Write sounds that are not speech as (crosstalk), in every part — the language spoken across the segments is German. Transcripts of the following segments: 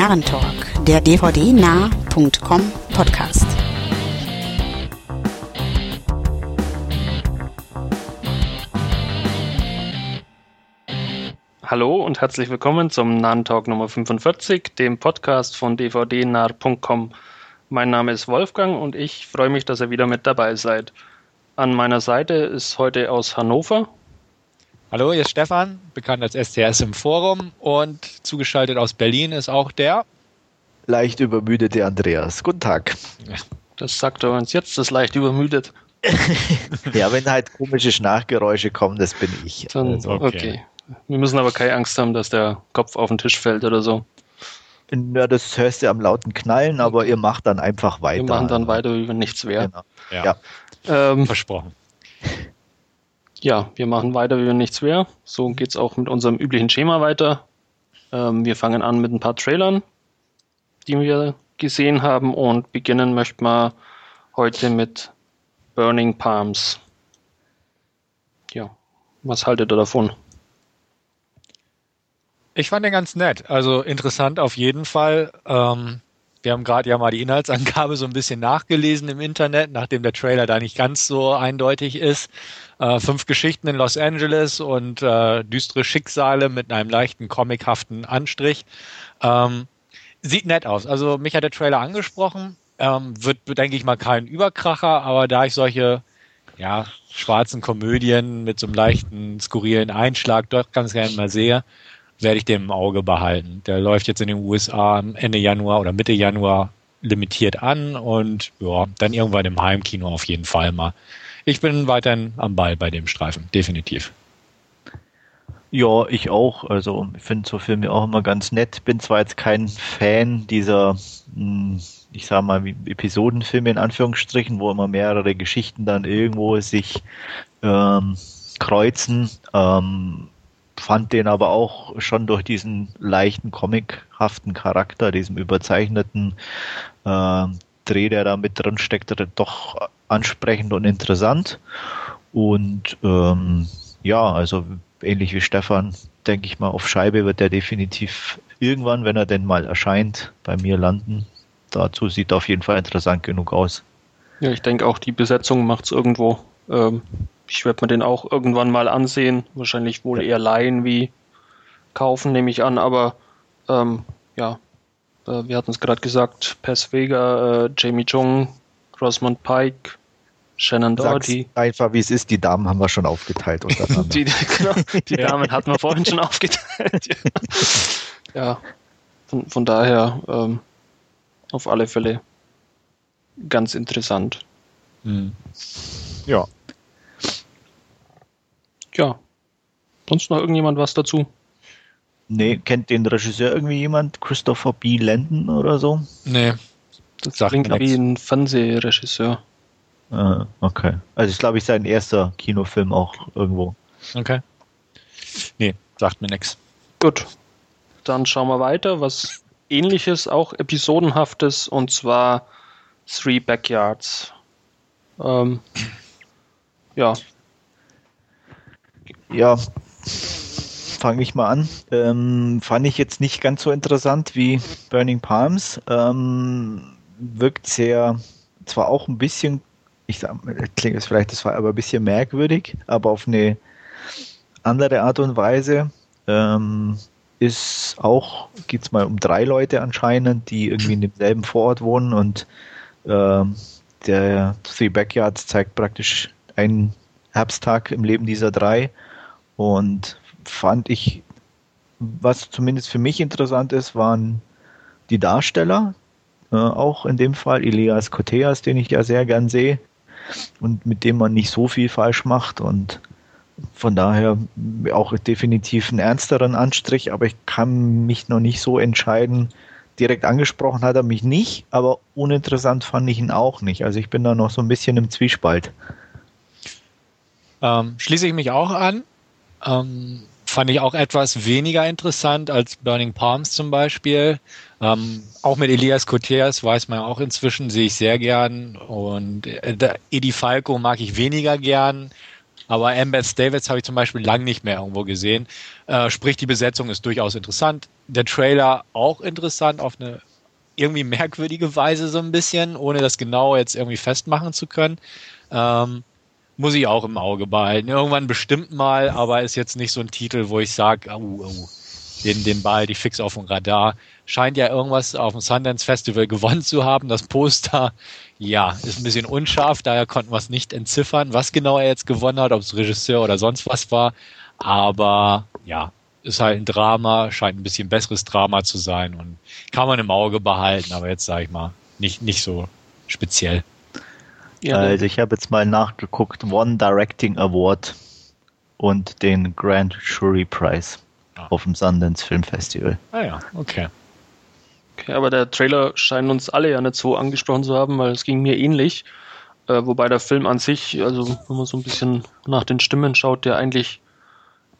Narrentalk, der dvdnah.com Podcast. Hallo und herzlich willkommen zum Narrentalk Nummer 45, dem Podcast von dvdnah.com. Mein Name ist Wolfgang und ich freue mich, dass ihr wieder mit dabei seid. An meiner Seite ist heute aus Hannover Hallo, hier ist Stefan, bekannt als STS im Forum und zugeschaltet aus Berlin ist auch der leicht übermüdete Andreas. Guten Tag. Das sagt er uns jetzt, das leicht übermüdet. (laughs) ja, wenn halt komische Schnarchgeräusche kommen, das bin ich. Dann, also. okay. okay. Wir müssen aber keine Angst haben, dass der Kopf auf den Tisch fällt oder so. Ja, das hörst du am lauten Knallen, aber ihr macht dann einfach weiter. Wir machen dann weiter, wie wenn nichts wäre. Genau. Ja. ja. Ähm, Versprochen. Ja, wir machen weiter, wie wenn nichts wäre. So geht's auch mit unserem üblichen Schema weiter. Ähm, wir fangen an mit ein paar Trailern, die wir gesehen haben und beginnen möchten wir heute mit Burning Palms. Ja, was haltet ihr davon? Ich fand den ganz nett. Also interessant auf jeden Fall. Ähm, wir haben gerade ja mal die Inhaltsangabe so ein bisschen nachgelesen im Internet, nachdem der Trailer da nicht ganz so eindeutig ist. Äh, fünf Geschichten in Los Angeles und äh, düstere Schicksale mit einem leichten comichaften Anstrich. Ähm, sieht nett aus. Also mich hat der Trailer angesprochen. Ähm, wird, denke ich mal, kein Überkracher, aber da ich solche ja, schwarzen Komödien mit so einem leichten, skurrilen Einschlag doch ganz gerne mal sehe, werde ich den im Auge behalten. Der läuft jetzt in den USA Ende Januar oder Mitte Januar limitiert an und ja, dann irgendwann im Heimkino auf jeden Fall mal ich bin weiterhin am Ball bei dem Streifen, definitiv. Ja, ich auch. Also ich finde so Filme auch immer ganz nett. Bin zwar jetzt kein Fan dieser, hm, ich sag mal, Episodenfilme in Anführungsstrichen, wo immer mehrere Geschichten dann irgendwo sich ähm, kreuzen. Ähm, fand den aber auch schon durch diesen leichten comichaften Charakter, diesem überzeichneten äh, Dreh, der da mit drin steckt, doch ansprechend und interessant. Und ähm, ja, also ähnlich wie Stefan, denke ich mal, auf Scheibe wird der definitiv irgendwann, wenn er denn mal erscheint, bei mir landen. Dazu sieht er auf jeden Fall interessant genug aus. Ja, ich denke auch, die Besetzung macht es irgendwo. Ähm, ich werde mir den auch irgendwann mal ansehen. Wahrscheinlich wohl eher leihen wie kaufen, nehme ich an. Aber ähm, ja, äh, wir hatten es gerade gesagt, Pes Vega, äh, Jamie Chung, Rosamund Pike, Shannon Doherty. einfach, wie es ist. Die Damen haben wir schon aufgeteilt (laughs) die, genau, die ja. Damen hatten wir vorhin schon aufgeteilt. ja, (laughs) ja. Von, von daher ähm, auf alle Fälle ganz interessant. Hm. Ja. Ja. Sonst noch irgendjemand was dazu? Nee, kennt den Regisseur irgendwie jemand? Christopher B. Landon oder so? Nee. Das Sagt klingt wie ein Fernsehregisseur. Ah, okay. Also ich glaube, ich sein erster Kinofilm auch irgendwo. Okay. Nee, sagt mir nichts. Gut. Dann schauen wir weiter, was ähnliches, auch episodenhaftes, und zwar Three Backyards. Ähm, ja. Ja, fange ich mal an. Ähm, fand ich jetzt nicht ganz so interessant wie Burning Palms. Ähm, wirkt sehr, zwar auch ein bisschen ich sag, klingt es vielleicht, das war aber ein bisschen merkwürdig, aber auf eine andere Art und Weise. Ähm, ist auch, geht es mal um drei Leute anscheinend, die irgendwie in demselben Vorort wohnen und äh, der Three Backyards zeigt praktisch einen Herbsttag im Leben dieser drei und fand ich, was zumindest für mich interessant ist, waren die Darsteller, äh, auch in dem Fall Elias Koteas, den ich ja sehr gern sehe, und mit dem man nicht so viel falsch macht und von daher auch definitiv einen ernsteren Anstrich, aber ich kann mich noch nicht so entscheiden. Direkt angesprochen hat er mich nicht, aber uninteressant fand ich ihn auch nicht. Also ich bin da noch so ein bisschen im Zwiespalt. Ähm, schließe ich mich auch an. Ähm, fand ich auch etwas weniger interessant als Burning Palms zum Beispiel. Ähm, auch mit Elias Koteas weiß man auch inzwischen, sehe ich sehr gern. Und äh, Edi Falco mag ich weniger gern. Aber Ambeth Davids habe ich zum Beispiel lang nicht mehr irgendwo gesehen. Äh, sprich, die Besetzung ist durchaus interessant. Der Trailer auch interessant auf eine irgendwie merkwürdige Weise so ein bisschen, ohne das genau jetzt irgendwie festmachen zu können. Ähm, muss ich auch im Auge behalten. Irgendwann bestimmt mal, aber ist jetzt nicht so ein Titel, wo ich sage, oh, oh, den, den Ball, die fix auf dem Radar. Scheint ja irgendwas auf dem Sundance Festival gewonnen zu haben. Das Poster, ja, ist ein bisschen unscharf, daher konnten wir es nicht entziffern, was genau er jetzt gewonnen hat, ob es Regisseur oder sonst was war. Aber ja, ist halt ein Drama, scheint ein bisschen besseres Drama zu sein und kann man im Auge behalten, aber jetzt sage ich mal, nicht, nicht so speziell. Ja, also ich habe jetzt mal nachgeguckt, One Directing Award und den Grand Jury Prize ah. auf dem Sundance Film Festival. Ah ja, okay. Okay, aber der Trailer scheint uns alle ja nicht so angesprochen zu haben, weil es ging mir ähnlich. Äh, wobei der Film an sich, also wenn man so ein bisschen nach den Stimmen schaut, der eigentlich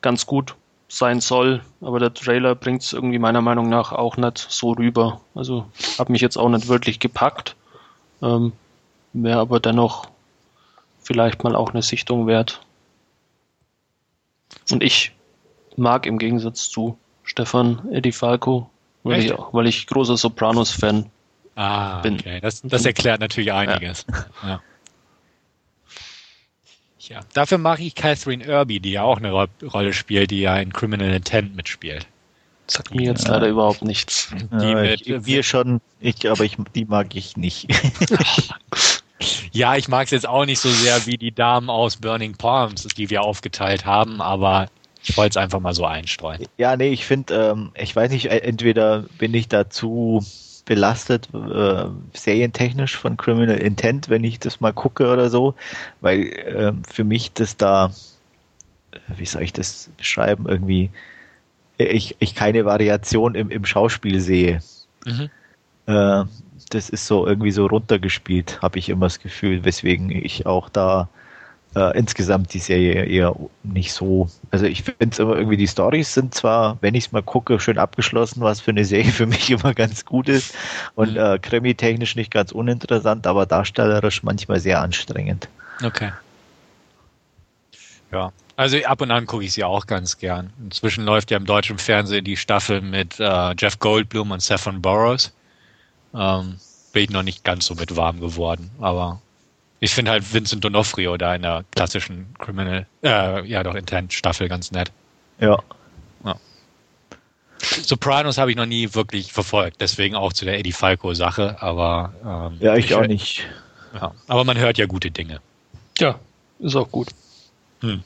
ganz gut sein soll, aber der Trailer bringt es irgendwie meiner Meinung nach auch nicht so rüber. Also hat mich jetzt auch nicht wirklich gepackt. Ähm, Wäre aber dennoch vielleicht mal auch eine Sichtung wert. Und ich mag im Gegensatz zu Stefan Eddie Falco, weil, ich, weil ich großer Sopranos-Fan ah, bin. Okay. Das, das erklärt natürlich einiges. Ja. (laughs) ja. Ja, dafür mache ich Catherine Irby, die ja auch eine Ro Rolle spielt, die ja in Criminal Intent mitspielt. Sagt mir jetzt ja. leider überhaupt nichts. Die mit, ich, wir schon, ich, aber ich, die mag ich nicht. (laughs) (laughs) ja, ich mag es jetzt auch nicht so sehr wie die Damen aus Burning Palms, die wir aufgeteilt haben, aber ich wollte es einfach mal so einstreuen. Ja, nee, ich finde, ähm, ich weiß nicht, entweder bin ich dazu belastet, äh, serientechnisch von Criminal Intent, wenn ich das mal gucke oder so, weil äh, für mich das da, wie soll ich das beschreiben, irgendwie, ich, ich keine Variation im, im Schauspiel sehe. Mhm. Äh, das ist so irgendwie so runtergespielt, habe ich immer das Gefühl, weswegen ich auch da äh, insgesamt die Serie eher nicht so. Also ich finde es immer irgendwie, die Stories sind zwar, wenn ich es mal gucke, schön abgeschlossen, was für eine Serie (laughs) für mich immer ganz gut ist und mhm. äh, krimi-technisch nicht ganz uninteressant, aber darstellerisch manchmal sehr anstrengend. Okay. Ja, also ab und an gucke ich sie auch ganz gern. Inzwischen läuft ja im deutschen Fernsehen die Staffel mit äh, Jeff Goldblum und Stephen Burrows. Ähm, bin ich noch nicht ganz so mit warm geworden, aber ich finde halt Vincent D'Onofrio da in der klassischen Criminal, äh, ja doch, Intent Staffel ganz nett. Ja. ja. Sopranos habe ich noch nie wirklich verfolgt, deswegen auch zu der Eddie Falco Sache, aber ähm, ja, ich, ich auch nicht. Ja, aber man hört ja gute Dinge. Ja, ist auch gut. Hm.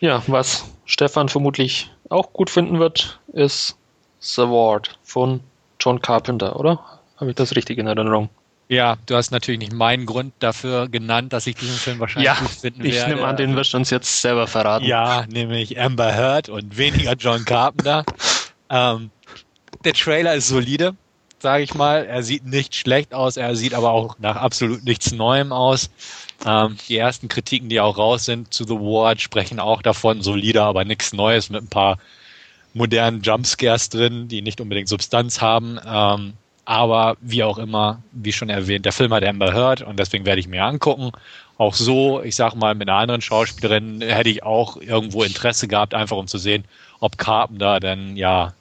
Ja, was Stefan vermutlich auch gut finden wird, ist The Ward von John Carpenter, oder? Habe ich das richtig in Erinnerung? Ja, du hast natürlich nicht meinen Grund dafür genannt, dass ich diesen Film wahrscheinlich ja, gut finden werde. Ich nehme an, den wirst du uns jetzt selber verraten. Ja, nämlich Amber Heard und weniger John Carpenter. (laughs) ähm, der Trailer ist solide, sage ich mal. Er sieht nicht schlecht aus, er sieht aber auch nach absolut nichts Neuem aus. Ähm, die ersten Kritiken, die auch raus sind zu The Ward, sprechen auch davon, solider, aber nichts Neues mit ein paar modernen Jumpscares drin, die nicht unbedingt Substanz haben. Ähm, aber wie auch immer, wie schon erwähnt, der Film hat Amber Heard und deswegen werde ich mir angucken. Auch so, ich sag mal, mit einer anderen Schauspielerin hätte ich auch irgendwo Interesse gehabt, einfach um zu sehen, ob Carpenter denn ja,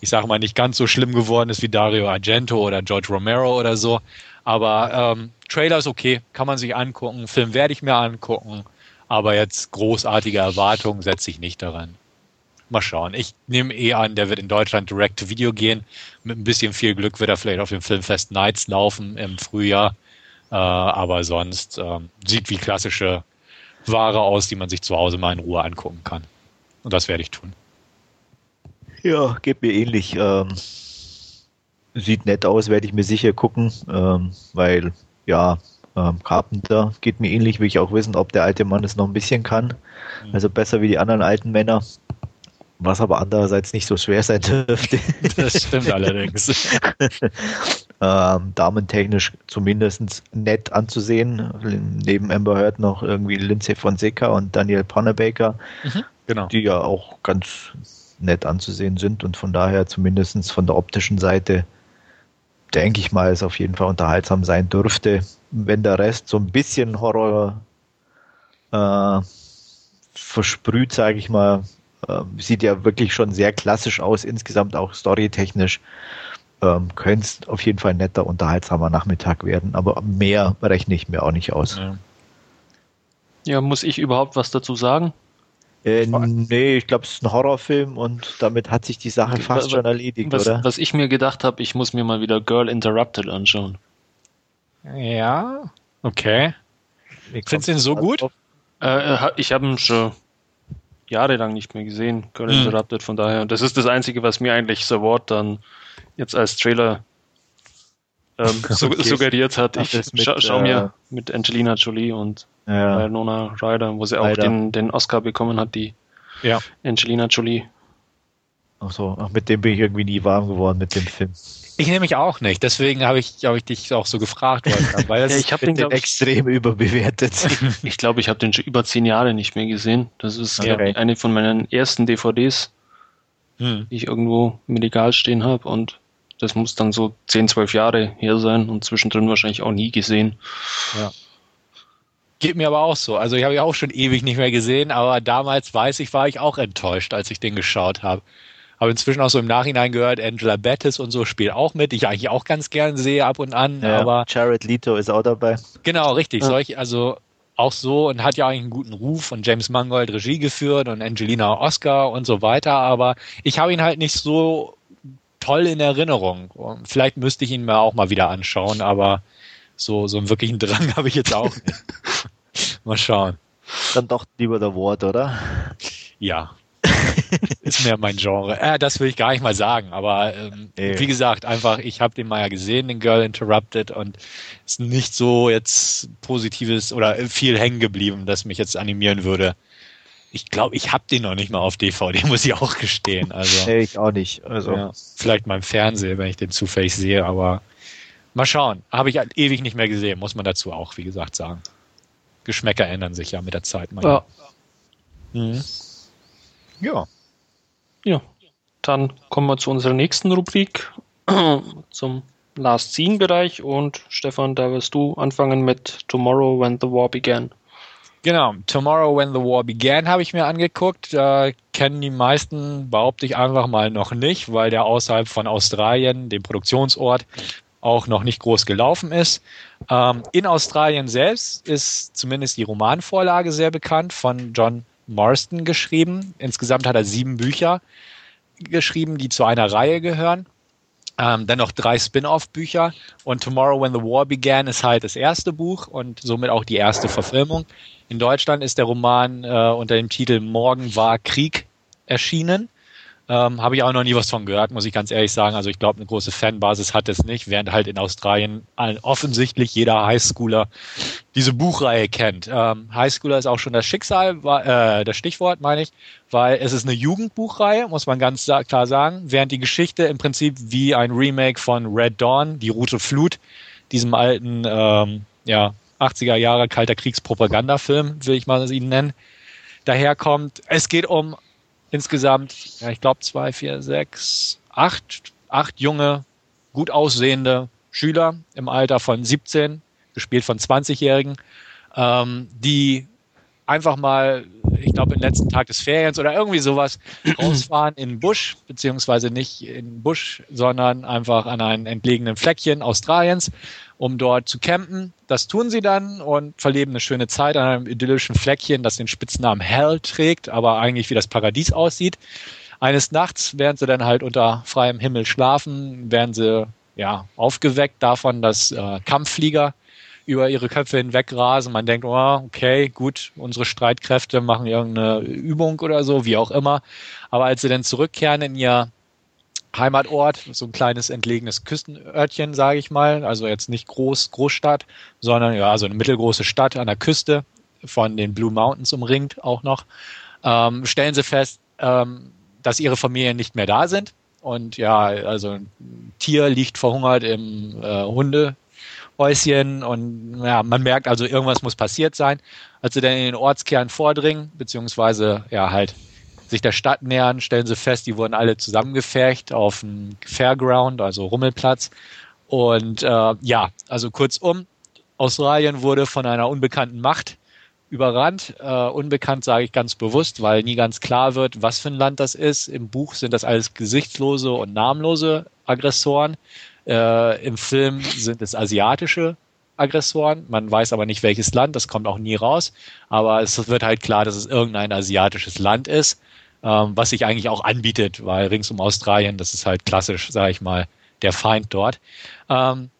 ich sag mal, nicht ganz so schlimm geworden ist wie Dario Argento oder George Romero oder so. Aber ähm, Trailer ist okay, kann man sich angucken. Film werde ich mir angucken. Aber jetzt großartige Erwartungen setze ich nicht daran. Mal schauen. Ich nehme eh an, der wird in Deutschland direct to Video gehen. Mit ein bisschen viel Glück wird er vielleicht auf dem Filmfest Nights laufen im Frühjahr. Äh, aber sonst äh, sieht wie klassische Ware aus, die man sich zu Hause mal in Ruhe angucken kann. Und das werde ich tun. Ja, geht mir ähnlich. Ähm, sieht nett aus, werde ich mir sicher gucken, ähm, weil ja, ähm, Carpenter geht mir ähnlich, will ich auch wissen, ob der alte Mann es noch ein bisschen kann. Mhm. Also besser wie die anderen alten Männer was aber andererseits nicht so schwer sein (laughs) dürfte. Das stimmt allerdings. (laughs) ähm, damentechnisch zumindest nett anzusehen. Neben Amber Heard noch irgendwie Lindsay Fonseca und Daniel Pannebaker, mhm, genau. die ja auch ganz nett anzusehen sind und von daher zumindest von der optischen Seite denke ich mal, es auf jeden Fall unterhaltsam sein dürfte. Wenn der Rest so ein bisschen Horror äh, versprüht, sage ich mal. Äh, sieht ja wirklich schon sehr klassisch aus, insgesamt auch storytechnisch. Ähm, Könnte es auf jeden Fall ein netter, unterhaltsamer Nachmittag werden, aber mehr rechne ich mir auch nicht aus. Ja. ja, muss ich überhaupt was dazu sagen? Äh, nee, ich glaube, es ist ein Horrorfilm und damit hat sich die Sache okay, fast was, schon erledigt, was, oder? Was ich mir gedacht habe, ich muss mir mal wieder Girl Interrupted anschauen. Ja, okay. Findest du ihn so gut? Äh, ich habe ihn schon jahrelang nicht mehr gesehen, Girl hm. Interrupted, von daher. Und das ist das Einzige, was mir eigentlich The Ward dann jetzt als Trailer ähm, (laughs) okay. suggeriert hat. Ich mit, scha schau mir äh, mit Angelina Jolie und ja. Nona Ryder, wo sie auch den, den Oscar bekommen hat, die ja. Angelina Jolie. Ach so, ach, mit dem bin ich irgendwie nie warm geworden mit dem Film. Ich nehme mich auch nicht, deswegen habe ich, hab ich dich auch so gefragt. weil (laughs) ja, ich habe den, den extrem überbewertet. (laughs) ich glaube, ich habe den schon über zehn Jahre nicht mehr gesehen. Das ist okay. eine von meinen ersten DVDs, hm. die ich irgendwo im Regal stehen habe und das muss dann so 10, 12 Jahre her sein und zwischendrin wahrscheinlich auch nie gesehen. Ja. Geht mir aber auch so. Also ich habe ihn auch schon ewig nicht mehr gesehen, aber damals weiß ich, war ich auch enttäuscht, als ich den geschaut habe. Habe inzwischen auch so im Nachhinein gehört, Angela Bettis und so spielt auch mit, die ich eigentlich auch ganz gern sehe ab und an. Ja, aber Jared Leto ist auch dabei. Genau, richtig. Ja. Solch, also auch so und hat ja eigentlich einen guten Ruf und James Mangold Regie geführt und Angelina Oscar und so weiter, aber ich habe ihn halt nicht so toll in Erinnerung. Vielleicht müsste ich ihn mir auch mal wieder anschauen, aber so, so einen wirklichen Drang (laughs) habe ich jetzt auch nicht. (laughs) mal schauen. Dann doch lieber der Wort, oder? Ja. (laughs) ist mehr mein Genre. Äh, das will ich gar nicht mal sagen, aber ähm, wie gesagt, einfach, ich habe den mal ja gesehen, den Girl Interrupted, und ist nicht so jetzt positives oder viel hängen geblieben, das mich jetzt animieren würde, ich glaube, ich habe den noch nicht mal auf DVD, (laughs) muss ich auch gestehen. Also, nee, ich auch nicht. Also. Ja, vielleicht mal im Fernsehen, wenn ich den zufällig sehe, aber mal schauen. Habe ich halt ewig nicht mehr gesehen, muss man dazu auch, wie gesagt, sagen. Geschmäcker ändern sich ja mit der Zeit. Ja. Mhm. ja. Ja. Dann kommen wir zu unserer nächsten Rubrik, (clears throat) zum Last Scene Bereich und Stefan, da wirst du anfangen mit Tomorrow When the War Began. Genau, Tomorrow When the War Began habe ich mir angeguckt. Da kennen die meisten, behaupte ich einfach mal noch nicht, weil der außerhalb von Australien, dem Produktionsort, auch noch nicht groß gelaufen ist. Ähm, in Australien selbst ist zumindest die Romanvorlage sehr bekannt, von John Marston geschrieben. Insgesamt hat er sieben Bücher geschrieben, die zu einer Reihe gehören. Ähm, dann noch drei Spin-off-Bücher und Tomorrow When the War Began ist halt das erste Buch und somit auch die erste Verfilmung. In Deutschland ist der Roman äh, unter dem Titel Morgen war Krieg erschienen. Ähm, Habe ich auch noch nie was von gehört, muss ich ganz ehrlich sagen. Also ich glaube, eine große Fanbasis hat es nicht, während halt in Australien offensichtlich jeder Highschooler diese Buchreihe kennt. Ähm, Highschooler ist auch schon das Schicksal, äh, das Stichwort meine ich, weil es ist eine Jugendbuchreihe, muss man ganz klar sagen, während die Geschichte im Prinzip wie ein Remake von Red Dawn, die Route Flut, diesem alten ähm, ja, 80er Jahre kalter Kriegspropagandafilm, will ich mal ihn nennen, daherkommt. Es geht um insgesamt, ja, ich glaube, zwei, vier, sechs, acht, acht junge, gut aussehende Schüler im Alter von 17, gespielt von 20-Jährigen, ähm, die einfach mal, ich glaube, den letzten Tag des Feriens oder irgendwie sowas (clears throat) rausfahren in den Busch, beziehungsweise nicht in den Busch, sondern einfach an einem entlegenen Fleckchen Australiens um dort zu campen. Das tun sie dann und verleben eine schöne Zeit an einem idyllischen Fleckchen, das den Spitznamen Hell trägt, aber eigentlich wie das Paradies aussieht. Eines Nachts, während sie dann halt unter freiem Himmel schlafen, werden sie ja aufgeweckt davon, dass äh, Kampfflieger über ihre Köpfe hinweg rasen. Man denkt, oh, okay, gut, unsere Streitkräfte machen irgendeine Übung oder so, wie auch immer. Aber als sie dann zurückkehren in ihr Heimatort, so ein kleines entlegenes Küstenörtchen, sage ich mal. Also jetzt nicht groß, Großstadt, sondern ja, so eine mittelgroße Stadt an der Küste von den Blue Mountains umringt auch noch. Ähm, stellen sie fest, ähm, dass ihre Familien nicht mehr da sind. Und ja, also ein Tier liegt verhungert im äh, Hundehäuschen und ja, man merkt also, irgendwas muss passiert sein. Als sie dann in den Ortskern vordringen, beziehungsweise ja halt sich der Stadt nähern, stellen sie fest, die wurden alle zusammengefercht auf dem Fairground, also Rummelplatz. Und äh, ja, also kurzum, Australien wurde von einer unbekannten Macht überrannt. Äh, unbekannt sage ich ganz bewusst, weil nie ganz klar wird, was für ein Land das ist. Im Buch sind das alles gesichtslose und namenlose Aggressoren. Äh, Im Film sind es asiatische Aggressoren. Man weiß aber nicht, welches Land. Das kommt auch nie raus. Aber es wird halt klar, dass es irgendein asiatisches Land ist, ähm, was sich eigentlich auch anbietet, weil rings um Australien, das ist halt klassisch, sage ich mal, der Feind dort. Ähm,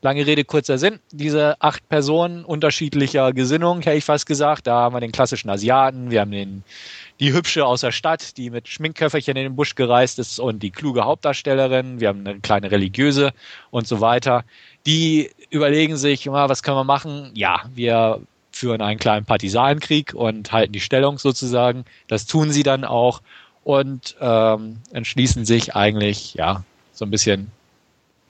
Lange Rede, kurzer Sinn. Diese acht Personen unterschiedlicher Gesinnung, hätte ich fast gesagt. Da haben wir den klassischen Asiaten, wir haben den, die Hübsche aus der Stadt, die mit Schminkköfferchen in den Busch gereist ist und die kluge Hauptdarstellerin. Wir haben eine kleine religiöse und so weiter. Die überlegen sich, was können wir machen? Ja, wir führen einen kleinen Partisanenkrieg und halten die Stellung sozusagen. Das tun sie dann auch und ähm, entschließen sich eigentlich, ja, so ein bisschen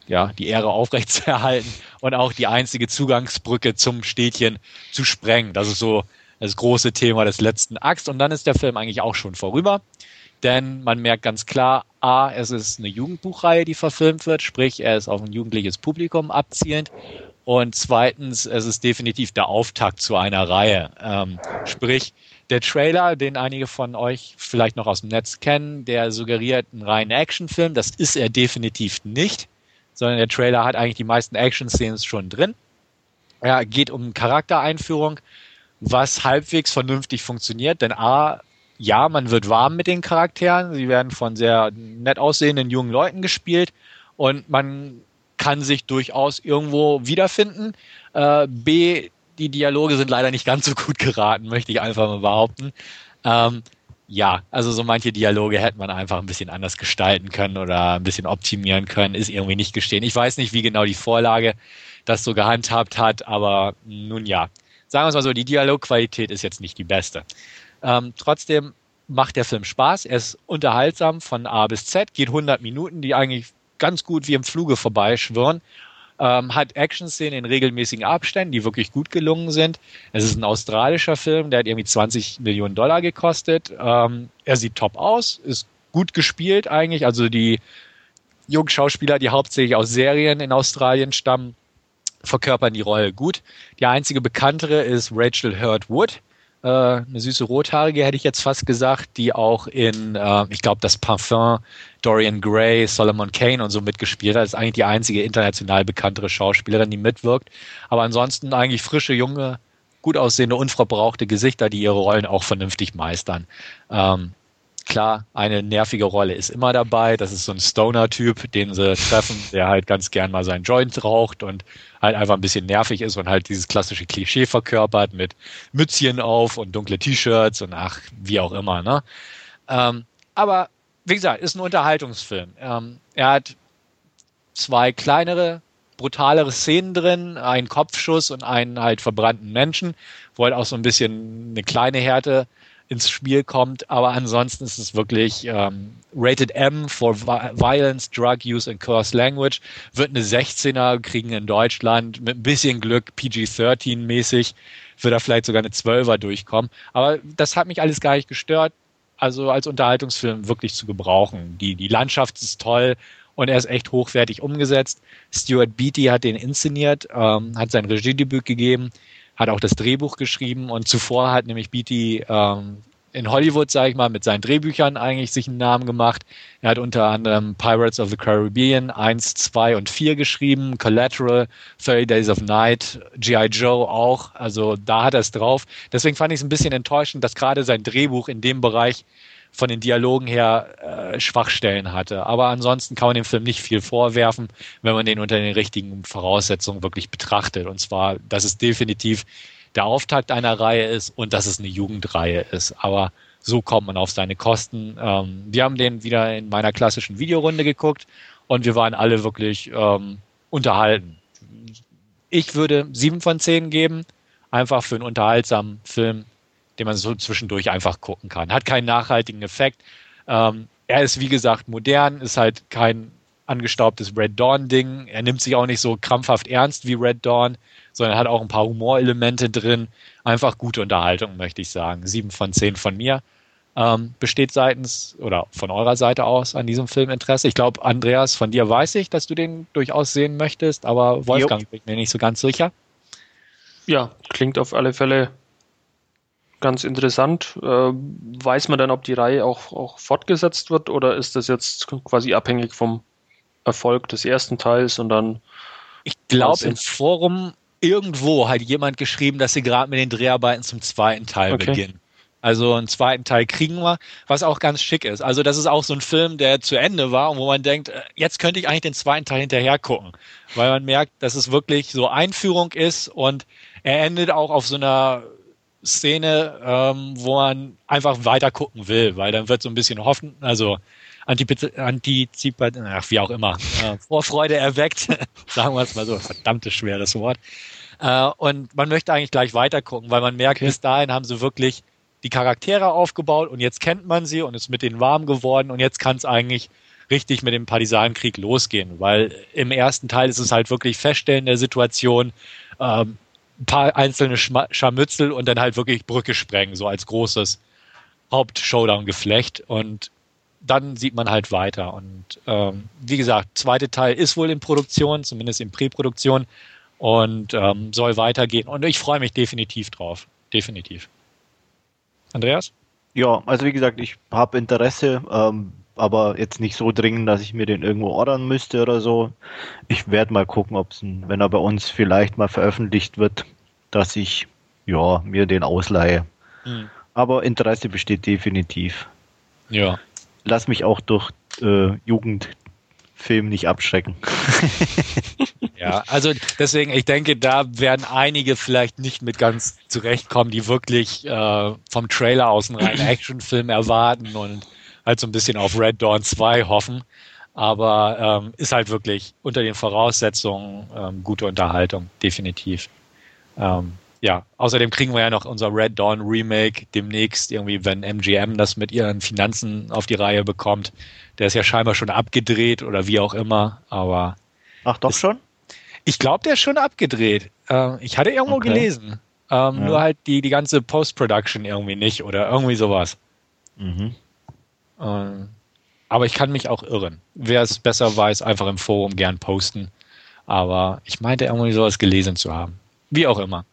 ja, die Ehre aufrechtzuerhalten und auch die einzige Zugangsbrücke zum Städtchen zu sprengen. Das ist so das große Thema des letzten Akts. Und dann ist der Film eigentlich auch schon vorüber. Denn man merkt ganz klar, A, es ist eine Jugendbuchreihe, die verfilmt wird, sprich, er ist auf ein jugendliches Publikum abzielend. Und zweitens, es ist definitiv der Auftakt zu einer Reihe. Ähm, sprich, der Trailer, den einige von euch vielleicht noch aus dem Netz kennen, der suggeriert einen reinen Actionfilm. Das ist er definitiv nicht sondern der Trailer hat eigentlich die meisten Action-Szenen schon drin. Er geht um Charaktereinführung, was halbwegs vernünftig funktioniert, denn A, ja, man wird warm mit den Charakteren, sie werden von sehr nett aussehenden jungen Leuten gespielt und man kann sich durchaus irgendwo wiederfinden. Äh, B, die Dialoge sind leider nicht ganz so gut geraten, möchte ich einfach mal behaupten. Ähm, ja, also so manche Dialoge hätte man einfach ein bisschen anders gestalten können oder ein bisschen optimieren können, ist irgendwie nicht gestehen. Ich weiß nicht, wie genau die Vorlage das so gehandhabt hat, aber nun ja. Sagen wir es mal so, die Dialogqualität ist jetzt nicht die beste. Ähm, trotzdem macht der Film Spaß, er ist unterhaltsam von A bis Z, geht 100 Minuten, die eigentlich ganz gut wie im Fluge vorbeischwirren ähm, hat Action-Szenen in regelmäßigen Abständen, die wirklich gut gelungen sind. Es ist ein australischer Film, der hat irgendwie 20 Millionen Dollar gekostet. Ähm, er sieht top aus, ist gut gespielt eigentlich. Also die jungen Schauspieler, die hauptsächlich aus Serien in Australien stammen, verkörpern die Rolle gut. Die einzige bekanntere ist Rachel Hurd Wood äh, eine süße Rothaarige, hätte ich jetzt fast gesagt, die auch in, äh, ich glaube, das Parfum, Dorian Gray, Solomon Kane und so mitgespielt hat. Das ist eigentlich die einzige international bekanntere Schauspielerin, die mitwirkt. Aber ansonsten eigentlich frische, junge, gut aussehende, unverbrauchte Gesichter, die ihre Rollen auch vernünftig meistern. Ähm, Klar, eine nervige Rolle ist immer dabei. Das ist so ein Stoner-Typ, den sie treffen, der halt ganz gern mal seinen Joint raucht und halt einfach ein bisschen nervig ist und halt dieses klassische Klischee verkörpert mit Mützchen auf und dunkle T-Shirts und ach, wie auch immer. Ne? Ähm, aber wie gesagt, ist ein Unterhaltungsfilm. Ähm, er hat zwei kleinere, brutalere Szenen drin, einen Kopfschuss und einen halt verbrannten Menschen, wo halt auch so ein bisschen eine kleine Härte ins Spiel kommt. Aber ansonsten ist es wirklich ähm, Rated M for Violence, Drug Use and Coarse Language. Wird eine 16er kriegen in Deutschland mit ein bisschen Glück PG-13 mäßig. Wird da vielleicht sogar eine 12er durchkommen. Aber das hat mich alles gar nicht gestört. Also als Unterhaltungsfilm wirklich zu gebrauchen. Die, die Landschaft ist toll und er ist echt hochwertig umgesetzt. Stuart Beatty hat den inszeniert, ähm, hat sein Regiedebüt gegeben hat auch das Drehbuch geschrieben und zuvor hat nämlich Beatty ähm, in Hollywood, sage ich mal, mit seinen Drehbüchern eigentlich sich einen Namen gemacht. Er hat unter anderem Pirates of the Caribbean 1, 2 und 4 geschrieben, Collateral, 30 Days of Night, G.I. Joe auch. Also da hat er es drauf. Deswegen fand ich es ein bisschen enttäuschend, dass gerade sein Drehbuch in dem Bereich von den Dialogen her äh, Schwachstellen hatte. Aber ansonsten kann man dem Film nicht viel vorwerfen, wenn man den unter den richtigen Voraussetzungen wirklich betrachtet. Und zwar, dass es definitiv der Auftakt einer Reihe ist und dass es eine Jugendreihe ist. Aber so kommt man auf seine Kosten. Ähm, wir haben den wieder in meiner klassischen Videorunde geguckt und wir waren alle wirklich ähm, unterhalten. Ich würde sieben von zehn geben, einfach für einen unterhaltsamen Film den man so zwischendurch einfach gucken kann. Hat keinen nachhaltigen Effekt. Ähm, er ist, wie gesagt, modern, ist halt kein angestaubtes Red Dawn-Ding. Er nimmt sich auch nicht so krampfhaft ernst wie Red Dawn, sondern hat auch ein paar Humorelemente drin. Einfach gute Unterhaltung, möchte ich sagen. Sieben von zehn von mir. Ähm, besteht seitens oder von eurer Seite aus an diesem Film Interesse? Ich glaube, Andreas, von dir weiß ich, dass du den durchaus sehen möchtest, aber Wolfgang bin mir nicht so ganz sicher. Ja, klingt auf alle Fälle ganz interessant. Äh, weiß man denn, ob die Reihe auch, auch fortgesetzt wird oder ist das jetzt quasi abhängig vom Erfolg des ersten Teils und dann. Ich glaube, im Forum irgendwo hat jemand geschrieben, dass sie gerade mit den Dreharbeiten zum zweiten Teil okay. beginnen. Also einen zweiten Teil kriegen wir, was auch ganz schick ist. Also das ist auch so ein Film, der zu Ende war und wo man denkt, äh, jetzt könnte ich eigentlich den zweiten Teil hinterher gucken, weil man merkt, dass es wirklich so Einführung ist und er endet auch auf so einer Szene, ähm, wo man einfach weiter gucken will, weil dann wird so ein bisschen hoffen, also Antizipat, ach, wie auch immer, äh, Vorfreude erweckt, (laughs) sagen wir es mal so, verdammtes schweres Wort. Äh, und man möchte eigentlich gleich weiter gucken, weil man merkt, okay. bis dahin haben sie wirklich die Charaktere aufgebaut und jetzt kennt man sie und ist mit denen warm geworden und jetzt kann es eigentlich richtig mit dem Partisanenkrieg losgehen, weil im ersten Teil ist es halt wirklich Feststellen der Situation, ähm, ein paar einzelne Scharmützel und dann halt wirklich Brücke sprengen, so als großes Haupt-Showdown-Geflecht und dann sieht man halt weiter. Und ähm, wie gesagt, zweite Teil ist wohl in Produktion, zumindest in Präproduktion und ähm, soll weitergehen. Und ich freue mich definitiv drauf. Definitiv. Andreas? Ja, also wie gesagt, ich habe Interesse, ähm, aber jetzt nicht so dringend, dass ich mir den irgendwo ordern müsste oder so. Ich werde mal gucken, ob es, wenn er bei uns vielleicht mal veröffentlicht wird, dass ich ja mir den ausleihe. Mhm. Aber Interesse besteht definitiv. Ja. Lass mich auch durch äh, Jugendfilm nicht abschrecken. (laughs) Ja, also deswegen, ich denke, da werden einige vielleicht nicht mit ganz zurechtkommen, die wirklich äh, vom Trailer aus einen reinen (clears throat) Actionfilm erwarten und halt so ein bisschen auf Red Dawn 2 hoffen. Aber ähm, ist halt wirklich unter den Voraussetzungen ähm, gute Unterhaltung, definitiv. Ähm, ja, außerdem kriegen wir ja noch unser Red Dawn Remake demnächst, irgendwie, wenn MGM das mit ihren Finanzen auf die Reihe bekommt. Der ist ja scheinbar schon abgedreht oder wie auch immer, aber. Ach doch schon? Ich glaube, der ist schon abgedreht. Äh, ich hatte irgendwo okay. gelesen. Ähm, ja. Nur halt die, die ganze Post-Production irgendwie nicht oder irgendwie sowas. Mhm. Ähm, aber ich kann mich auch irren. Wer es besser weiß, einfach im Forum gern posten. Aber ich meinte irgendwie sowas gelesen zu haben. Wie auch immer.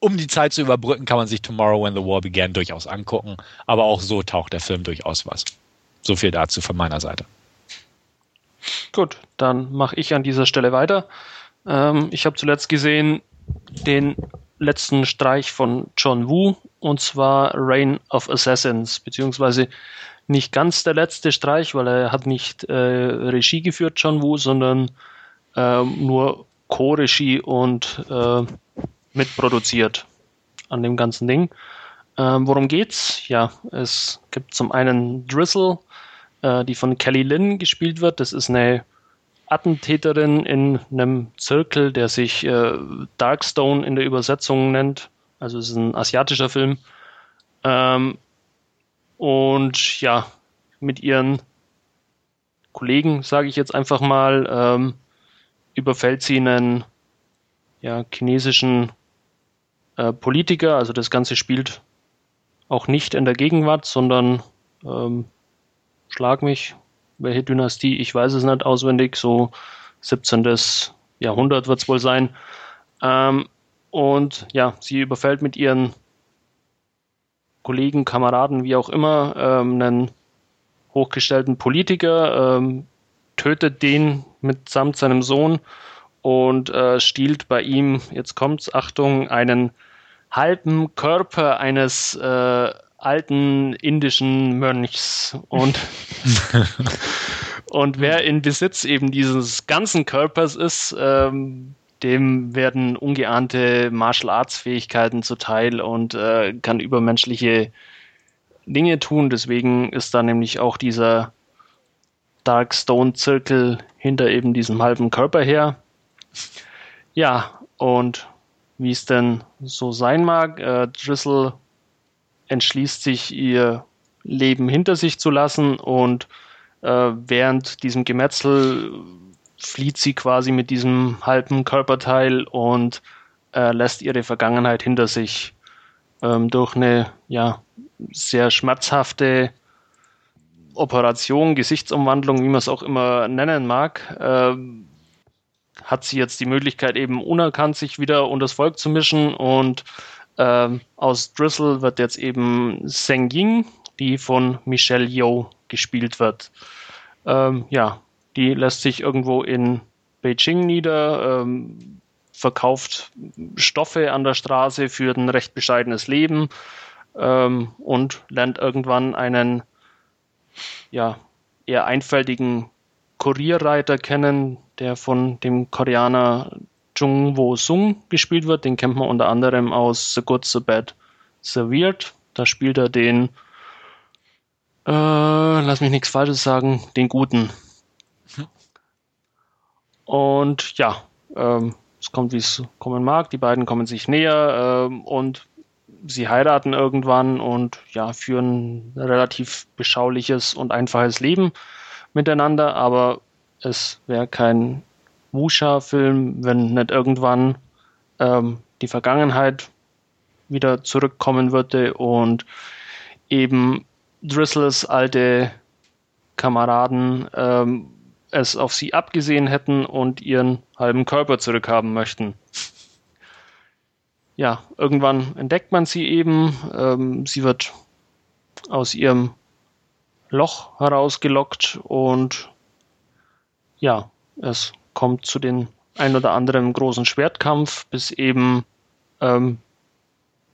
Um die Zeit zu überbrücken, kann man sich Tomorrow When the War Began durchaus angucken. Aber auch so taucht der Film durchaus was. So viel dazu von meiner Seite. Gut, dann mache ich an dieser Stelle weiter. Ähm, ich habe zuletzt gesehen den letzten Streich von John Woo und zwar Reign of Assassins, beziehungsweise nicht ganz der letzte Streich, weil er hat nicht äh, Regie geführt, John Woo, sondern äh, nur Co-Regie und äh, mitproduziert an dem ganzen Ding. Ähm, worum geht's? Ja, es gibt zum einen Drizzle, äh, die von Kelly Lynn gespielt wird. Das ist eine Attentäterin in einem Zirkel, der sich äh, Darkstone in der Übersetzung nennt. Also es ist ein asiatischer Film. Ähm, und ja, mit ihren Kollegen, sage ich jetzt einfach mal, ähm, überfällt sie einen ja, chinesischen äh, Politiker. Also das Ganze spielt auch nicht in der Gegenwart, sondern ähm, schlag mich, welche Dynastie, ich weiß es nicht auswendig, so 17. Jahrhundert wird es wohl sein. Ähm, und ja, sie überfällt mit ihren Kollegen, Kameraden, wie auch immer, ähm, einen hochgestellten Politiker, ähm, tötet den mitsamt seinem Sohn und äh, stiehlt bei ihm, jetzt kommt's, Achtung, einen halben Körper eines äh, alten indischen Mönchs. Und (laughs) und wer in Besitz eben dieses ganzen Körpers ist, ähm, dem werden ungeahnte Martial Arts Fähigkeiten zuteil und äh, kann übermenschliche Dinge tun. Deswegen ist da nämlich auch dieser Dark Stone Zirkel hinter eben diesem halben Körper her. Ja, und wie es denn so sein mag, äh, Drizzle entschließt sich, ihr Leben hinter sich zu lassen und äh, während diesem Gemetzel flieht sie quasi mit diesem halben Körperteil und äh, lässt ihre Vergangenheit hinter sich ähm, durch eine ja sehr schmerzhafte Operation, Gesichtsumwandlung, wie man es auch immer nennen mag, äh, hat sie jetzt die Möglichkeit eben unerkannt sich wieder unter das Volk zu mischen und Ähm, aus Drizzle wird jetzt eben Seng Ying, die von Michelle Yeoh gespielt wird. Ähm, ja, die lässt sich irgendwo in Beijing nieder, ähm, verkauft Stoffe an der Straße für ein recht bescheidenes Leben ähm, und lernt irgendwann einen ja, eher einfältigen Kurierreiter kennen, der von dem Koreaner Jung Wo Sung gespielt wird. Den kennt man unter anderem aus The Good, The Bad, The Weird. Da spielt er den, äh, lass mich nichts Falsches sagen, den Guten. Und ja, ähm, es kommt, wie es kommen mag. Die beiden kommen sich näher ähm, und sie heiraten irgendwann und ja, führen ein relativ beschauliches und einfaches Leben miteinander, aber es wäre kein Wusha-Film, wenn nicht irgendwann ähm, die Vergangenheit wieder zurückkommen würde und eben Drizzles alte Kameraden ähm, es auf sie abgesehen hätten und ihren halben Körper zurückhaben möchten. Ja, irgendwann entdeckt man sie eben. Ähm, sie wird aus ihrem Loch herausgelockt und ja, es kommt zu den ein oder anderen großen Schwertkampf, bis eben ähm,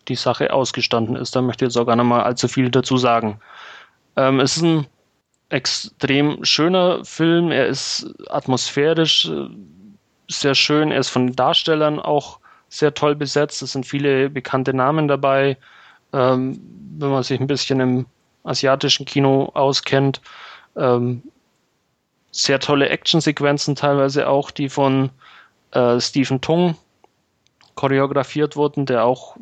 die Sache ausgestanden ist. Da möchte ich jetzt auch gar nicht mal allzu viel dazu sagen. Ähm, es ist ein extrem schöner Film. Er ist atmosphärisch äh, sehr schön. Er ist von den Darstellern auch sehr toll besetzt. Es sind viele bekannte Namen dabei. Ähm, wenn man sich ein bisschen im asiatischen Kino auskennt. Ähm, sehr tolle Actionsequenzen teilweise auch, die von äh, Stephen Tung choreografiert wurden, der auch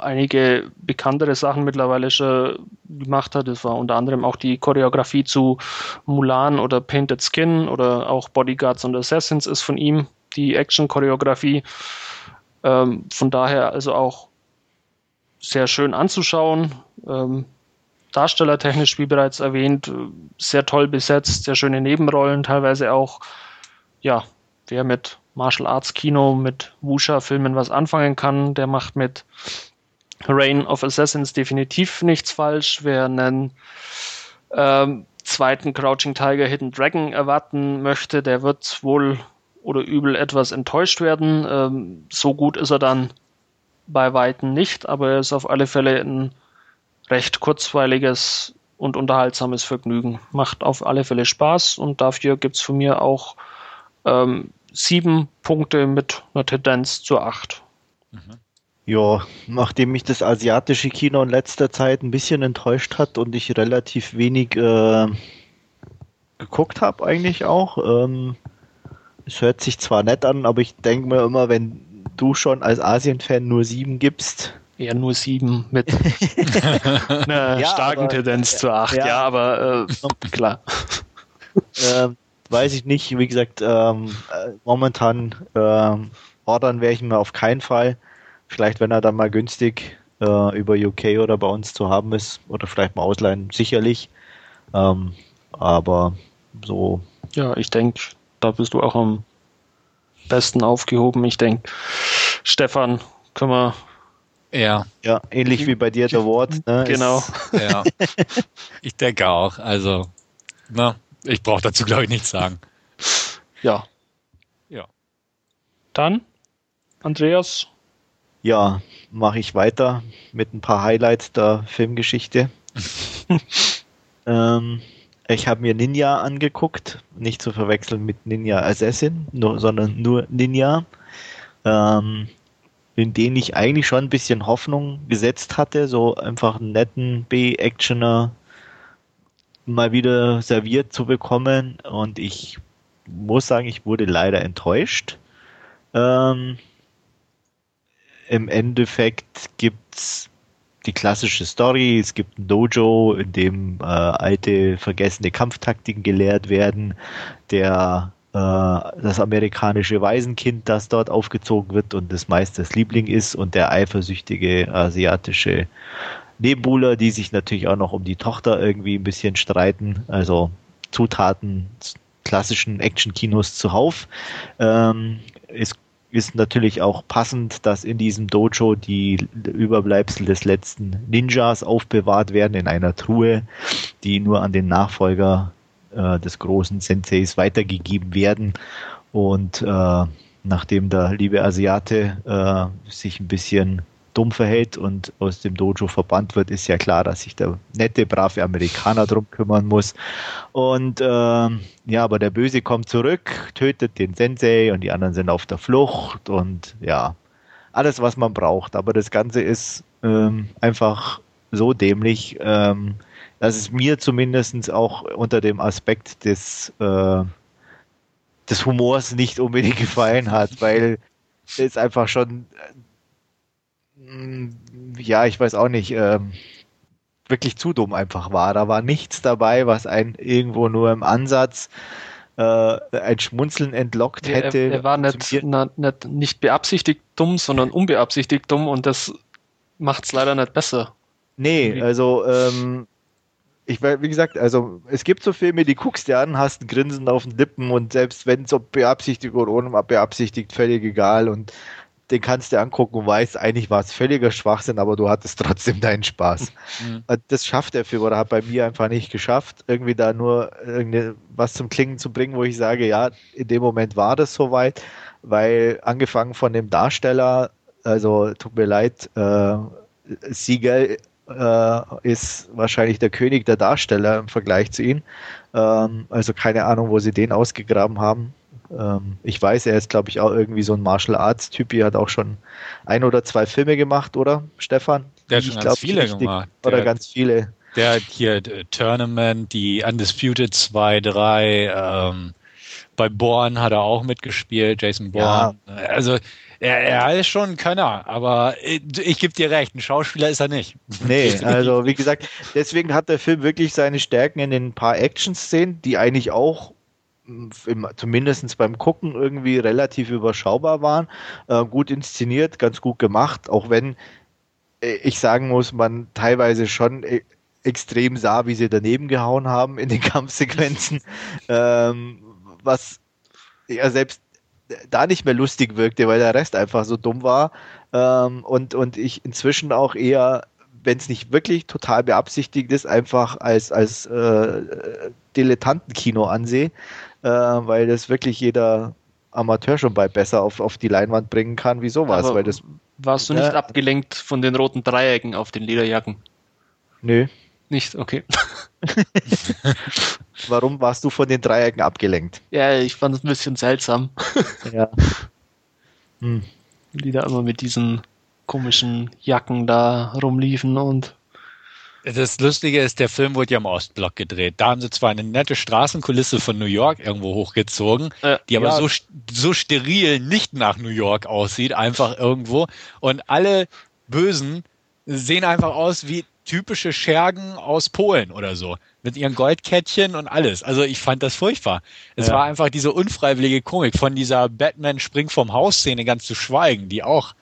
einige bekanntere Sachen mittlerweile schon gemacht hat. Das war unter anderem auch die Choreografie zu Mulan oder Painted Skin oder auch Bodyguards und Assassins ist von ihm, die Action-Choreografie. Ähm, von daher also auch sehr schön anzuschauen. Ähm, darstellertechnisch, wie bereits erwähnt, sehr toll besetzt, sehr schöne Nebenrollen, teilweise auch, ja, wer mit Martial Arts Kino, mit Wusha-Filmen was anfangen kann, der macht mit Reign of Assassins definitiv nichts falsch. Wer einen ähm, zweiten Crouching Tiger Hidden Dragon erwarten möchte, der wird wohl oder übel etwas enttäuscht werden. Ähm, so gut ist er dann bei Weitem nicht, aber er ist auf alle Fälle ein recht kurzweiliges und unterhaltsames Vergnügen. Macht auf alle Fälle Spaß und dafür gibt es von mir auch ähm, sieben Punkte mit einer Tendenz zu acht. Mhm. Ja, nachdem mich das asiatische Kino in letzter Zeit ein bisschen enttäuscht hat und ich relativ wenig äh, geguckt habe, eigentlich auch. Ähm, es hört sich zwar nett an, aber ich denke mir immer, wenn du schon als Asien-Fan nur sieben gibst. Eher nur sieben mit (laughs) einer ja, starken aber, Tendenz zu acht, ja, ja aber äh, (laughs) klar. Äh, weiß ich nicht, wie gesagt, ähm, äh, momentan ähm, ordern wäre ich mir auf keinen Fall. Vielleicht, wenn er dann mal günstig äh, über UK oder bei uns zu haben ist oder vielleicht mal ausleihen, sicherlich. Ähm, aber so. Ja, ich denke, da bist du auch am besten aufgehoben. Ich denke, Stefan, können wir. Ja. Ja, ähnlich wie bei dir der Wort. Ne, (laughs) genau. ja. Ich denke auch. Also, na, ich brauche dazu, glaube ich, nichts sagen. Ja. Ja. Dann, Andreas, ja, mache ich weiter mit ein paar Highlights der Filmgeschichte. (laughs) ähm, ich habe mir Ninja angeguckt, nicht zu verwechseln mit Ninja Assassin, nur, sondern nur Ninja, ähm, in den ich eigentlich schon ein bisschen Hoffnung gesetzt hatte, so einfach einen netten B-Actioner mal wieder serviert zu bekommen und ich muss sagen, ich wurde leider enttäuscht. Ähm, im Endeffekt gibt's die klassische Story. Es gibt ein Dojo, in dem äh, alte, vergessene Kampftaktiken gelehrt werden. Der äh, das amerikanische Waisenkind, das dort aufgezogen wird und des Meisters Liebling ist und der eifersüchtige asiatische Nebenbuhler, die sich natürlich auch noch um die Tochter irgendwie ein bisschen streiten. Also Zutaten klassischen Action-Kinos zuhauf. Ähm, es ist natürlich auch passend, dass in diesem Dojo die Überbleibsel des letzten Ninjas aufbewahrt werden in einer Truhe, die nur an den Nachfolger äh, des großen Senseis weitergegeben werden. Und äh, nachdem der liebe Asiate äh, sich ein bisschen dumm verhält und aus dem Dojo verbannt wird, ist ja klar, dass sich der nette, brave Amerikaner drum kümmern muss. Und äh, ja, aber der Böse kommt zurück, tötet den Sensei und die anderen sind auf der Flucht und ja, alles, was man braucht. Aber das Ganze ist ähm, einfach so dämlich, ähm, dass es mir zumindest auch unter dem Aspekt des, äh, des Humors nicht unbedingt gefallen hat, weil es einfach schon ja, ich weiß auch nicht, ähm, wirklich zu dumm einfach war. Da war nichts dabei, was einen irgendwo nur im Ansatz äh, ein Schmunzeln entlockt hätte. Er, er war nicht, na, nicht, nicht beabsichtigt dumm, sondern unbeabsichtigt dumm und das macht es leider nicht besser. Nee, also ähm, ich wie gesagt, also es gibt so Filme, die guckst du an, hast ein Grinsen auf den Lippen und selbst wenn es ob beabsichtigt oder ohne beabsichtigt, völlig egal und den kannst du angucken und weißt, eigentlich war es völliger Schwachsinn, aber du hattest trotzdem deinen Spaß. Mhm. Das schafft der Film oder hat bei mir einfach nicht geschafft, irgendwie da nur was zum Klingen zu bringen, wo ich sage, ja, in dem Moment war das soweit, weil angefangen von dem Darsteller, also tut mir leid, äh, Siegel äh, ist wahrscheinlich der König der Darsteller im Vergleich zu ihm. Ähm, also keine Ahnung, wo sie den ausgegraben haben. Ähm, ich weiß, er ist, glaube ich, auch irgendwie so ein Martial Arts Typ. Er hat auch schon ein oder zwei Filme gemacht, oder, Stefan? Der hat schon ganz viele richtig, gemacht. Der oder ganz viele. Der hat hier äh, Tournament, die Undisputed 2, 3, ähm, bei Born hat er auch mitgespielt, Jason Bourne. Ja. Also er, er ist schon ein Könner, aber ich, ich gebe dir recht, ein Schauspieler ist er nicht. Nee, (laughs) also wie gesagt, deswegen hat der Film wirklich seine Stärken in den paar Action-Szenen, die eigentlich auch zumindest beim Gucken irgendwie relativ überschaubar waren. Äh, gut inszeniert, ganz gut gemacht, auch wenn äh, ich sagen muss, man teilweise schon e extrem sah, wie sie daneben gehauen haben in den (laughs) Kampfsequenzen, ähm, was ja selbst da nicht mehr lustig wirkte, weil der Rest einfach so dumm war. Ähm, und, und ich inzwischen auch eher wenn es nicht wirklich total beabsichtigt ist, einfach als, als äh, Dilettantenkino ansehe äh, weil das wirklich jeder Amateur schon bald besser auf, auf die Leinwand bringen kann wie sowas. Aber weil das, warst du nicht abgelenkt von den roten Dreiecken auf den Lederjacken? Nö. Nicht, okay. (laughs) Warum warst du von den Dreiecken abgelenkt? Ja, ich fand es ein bisschen seltsam. (laughs) ja. Hm. Die da immer mit diesen komischen Jacken da rumliefen und das Lustige ist, der Film wurde ja im Ostblock gedreht. Da haben sie zwar eine nette Straßenkulisse von New York irgendwo hochgezogen, äh, die aber ja. so, so steril nicht nach New York aussieht, einfach irgendwo. Und alle Bösen sehen einfach aus wie typische Schergen aus Polen oder so. Mit ihren Goldkettchen und alles. Also ich fand das furchtbar. Es ja. war einfach diese unfreiwillige Komik von dieser Batman springt vom Haus Szene ganz zu schweigen, die auch.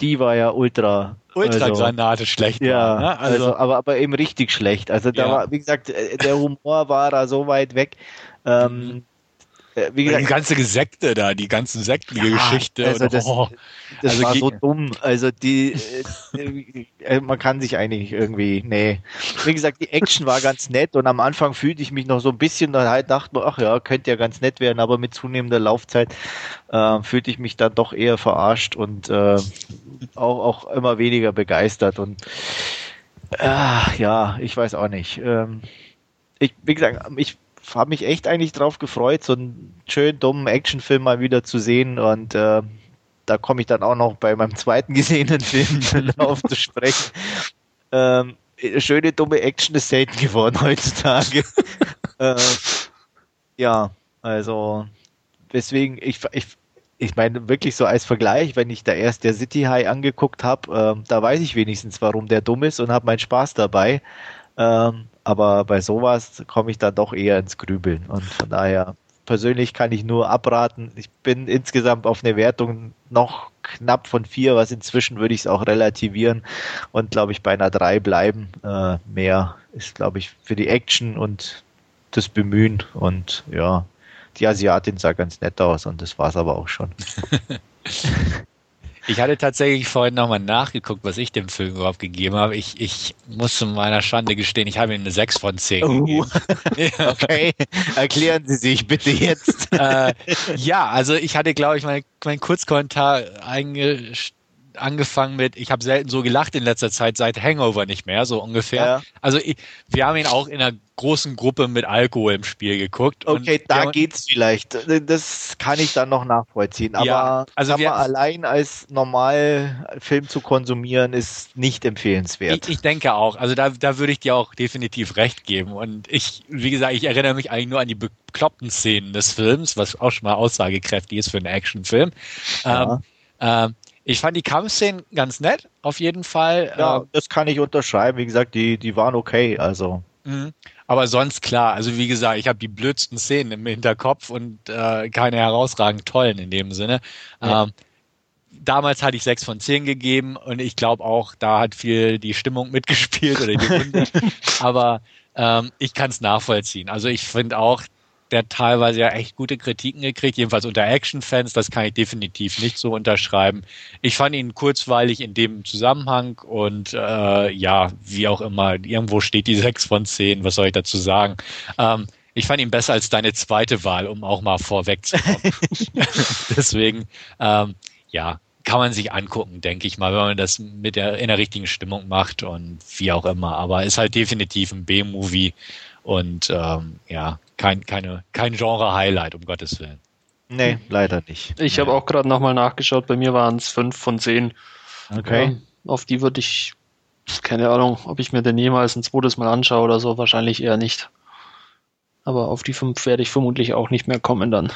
Die war ja ultra Ultragranate also, schlecht ja, war. Ne? Also, also, aber, aber eben richtig schlecht. Also da ja. war, wie gesagt, äh, der Humor war da so weit weg. Ähm, mhm. Wie gesagt, die ganze Gesekte da, die ganzen sektige ja, Geschichte. Also das, oh, das also war so dumm. Also die, äh, äh, man kann sich eigentlich irgendwie, nee. Wie gesagt, die Action war ganz nett und am Anfang fühlte ich mich noch so ein bisschen, da halt dachte man, ach ja, könnte ja ganz nett werden, aber mit zunehmender Laufzeit äh, fühlte ich mich dann doch eher verarscht und äh, auch, auch immer weniger begeistert und äh, ja, ich weiß auch nicht. Ähm, ich, wie gesagt, ich habe mich echt eigentlich drauf gefreut, so einen schönen dummen Actionfilm mal wieder zu sehen und äh, da komme ich dann auch noch bei meinem zweiten (laughs) gesehenen Film darauf zu sprechen. Ähm, schöne dumme Action ist selten geworden (laughs) heutzutage. (laughs) äh, ja, also deswegen, ich, ich, ich meine wirklich so als Vergleich, wenn ich da erst der City High angeguckt habe, äh, da weiß ich wenigstens, warum der dumm ist und habe meinen Spaß dabei. Ähm, aber bei sowas komme ich dann doch eher ins Grübeln. Und von daher, persönlich kann ich nur abraten. Ich bin insgesamt auf eine Wertung noch knapp von vier, was inzwischen würde ich es auch relativieren und glaube ich bei einer drei bleiben. Äh, mehr ist, glaube ich, für die Action und das Bemühen und ja, die Asiatin sah ganz nett aus und das war es aber auch schon. (laughs) Ich hatte tatsächlich vorhin nochmal nachgeguckt, was ich dem Film überhaupt gegeben habe. Ich, ich muss zu meiner Schande gestehen, ich habe ihm eine 6 von 10 Uh. gegeben. (laughs) Okay, erklären Sie sich bitte jetzt. äh, ja, also ich hatte, glaube ich, meinen mein Kurzkommentar einge angefangen mit, ich habe selten so gelacht in letzter Zeit seit Hangover nicht mehr, so ungefähr. Ja. Also ich, wir haben ihn auch in einer großen Gruppe mit Alkohol im Spiel geguckt. Okay, da haben- geht's vielleicht. Das kann ich dann noch nachvollziehen. Aber Ja, also wir- allein als normal Film zu konsumieren ist nicht empfehlenswert. Ich, ich denke auch. Also da, da würde ich dir auch definitiv recht geben. Und ich, wie gesagt, ich erinnere mich eigentlich nur an die bekloppten Szenen des Films, was auch schon mal aussagekräftig ist für einen Actionfilm. Ja. Ähm, ähm, ich fand die Kampfszenen ganz nett, auf jeden Fall. ja, Ähm, das kann ich unterschreiben. Wie gesagt, die, die waren okay. Also Mhm. Aber sonst klar, also wie gesagt, ich habe die blödsten Szenen im Hinterkopf und äh, keine herausragend tollen in dem Sinne. Ja. Ähm, damals hatte ich sechs von zehn gegeben und ich glaube auch, da hat viel die Stimmung (laughs) mitgespielt oder die Runde. (laughs) Aber ähm, ich kann es nachvollziehen. Also ich finde auch, der teilweise ja echt gute Kritiken gekriegt, jedenfalls unter Action-Fans, das kann ich definitiv nicht so unterschreiben. Ich fand ihn kurzweilig in dem Zusammenhang und äh, ja, wie auch immer, irgendwo steht die (laughs) 6 von 10, was soll ich dazu sagen? Ähm, ich fand ihn besser als deine zweite Wahl, um auch mal vorwegzukommen. (laughs) (laughs) Deswegen, ähm, ja, kann man sich angucken, denke ich mal, wenn man das mit der, in der richtigen Stimmung macht und wie auch immer. Aber ist halt definitiv ein B-Movie und ähm, ja, kein, keine, kein Genre-Highlight, um Gottes Willen. nee, leider nicht. Ich habe auch gerade nochmal nachgeschaut, bei mir waren es 5 von 10. Okay. Ähm, auf die würde ich, keine Ahnung, ob ich mir den jemals ein zweites Mal anschaue oder so, wahrscheinlich eher nicht. Aber auf die 5 werde ich vermutlich auch nicht mehr kommen dann.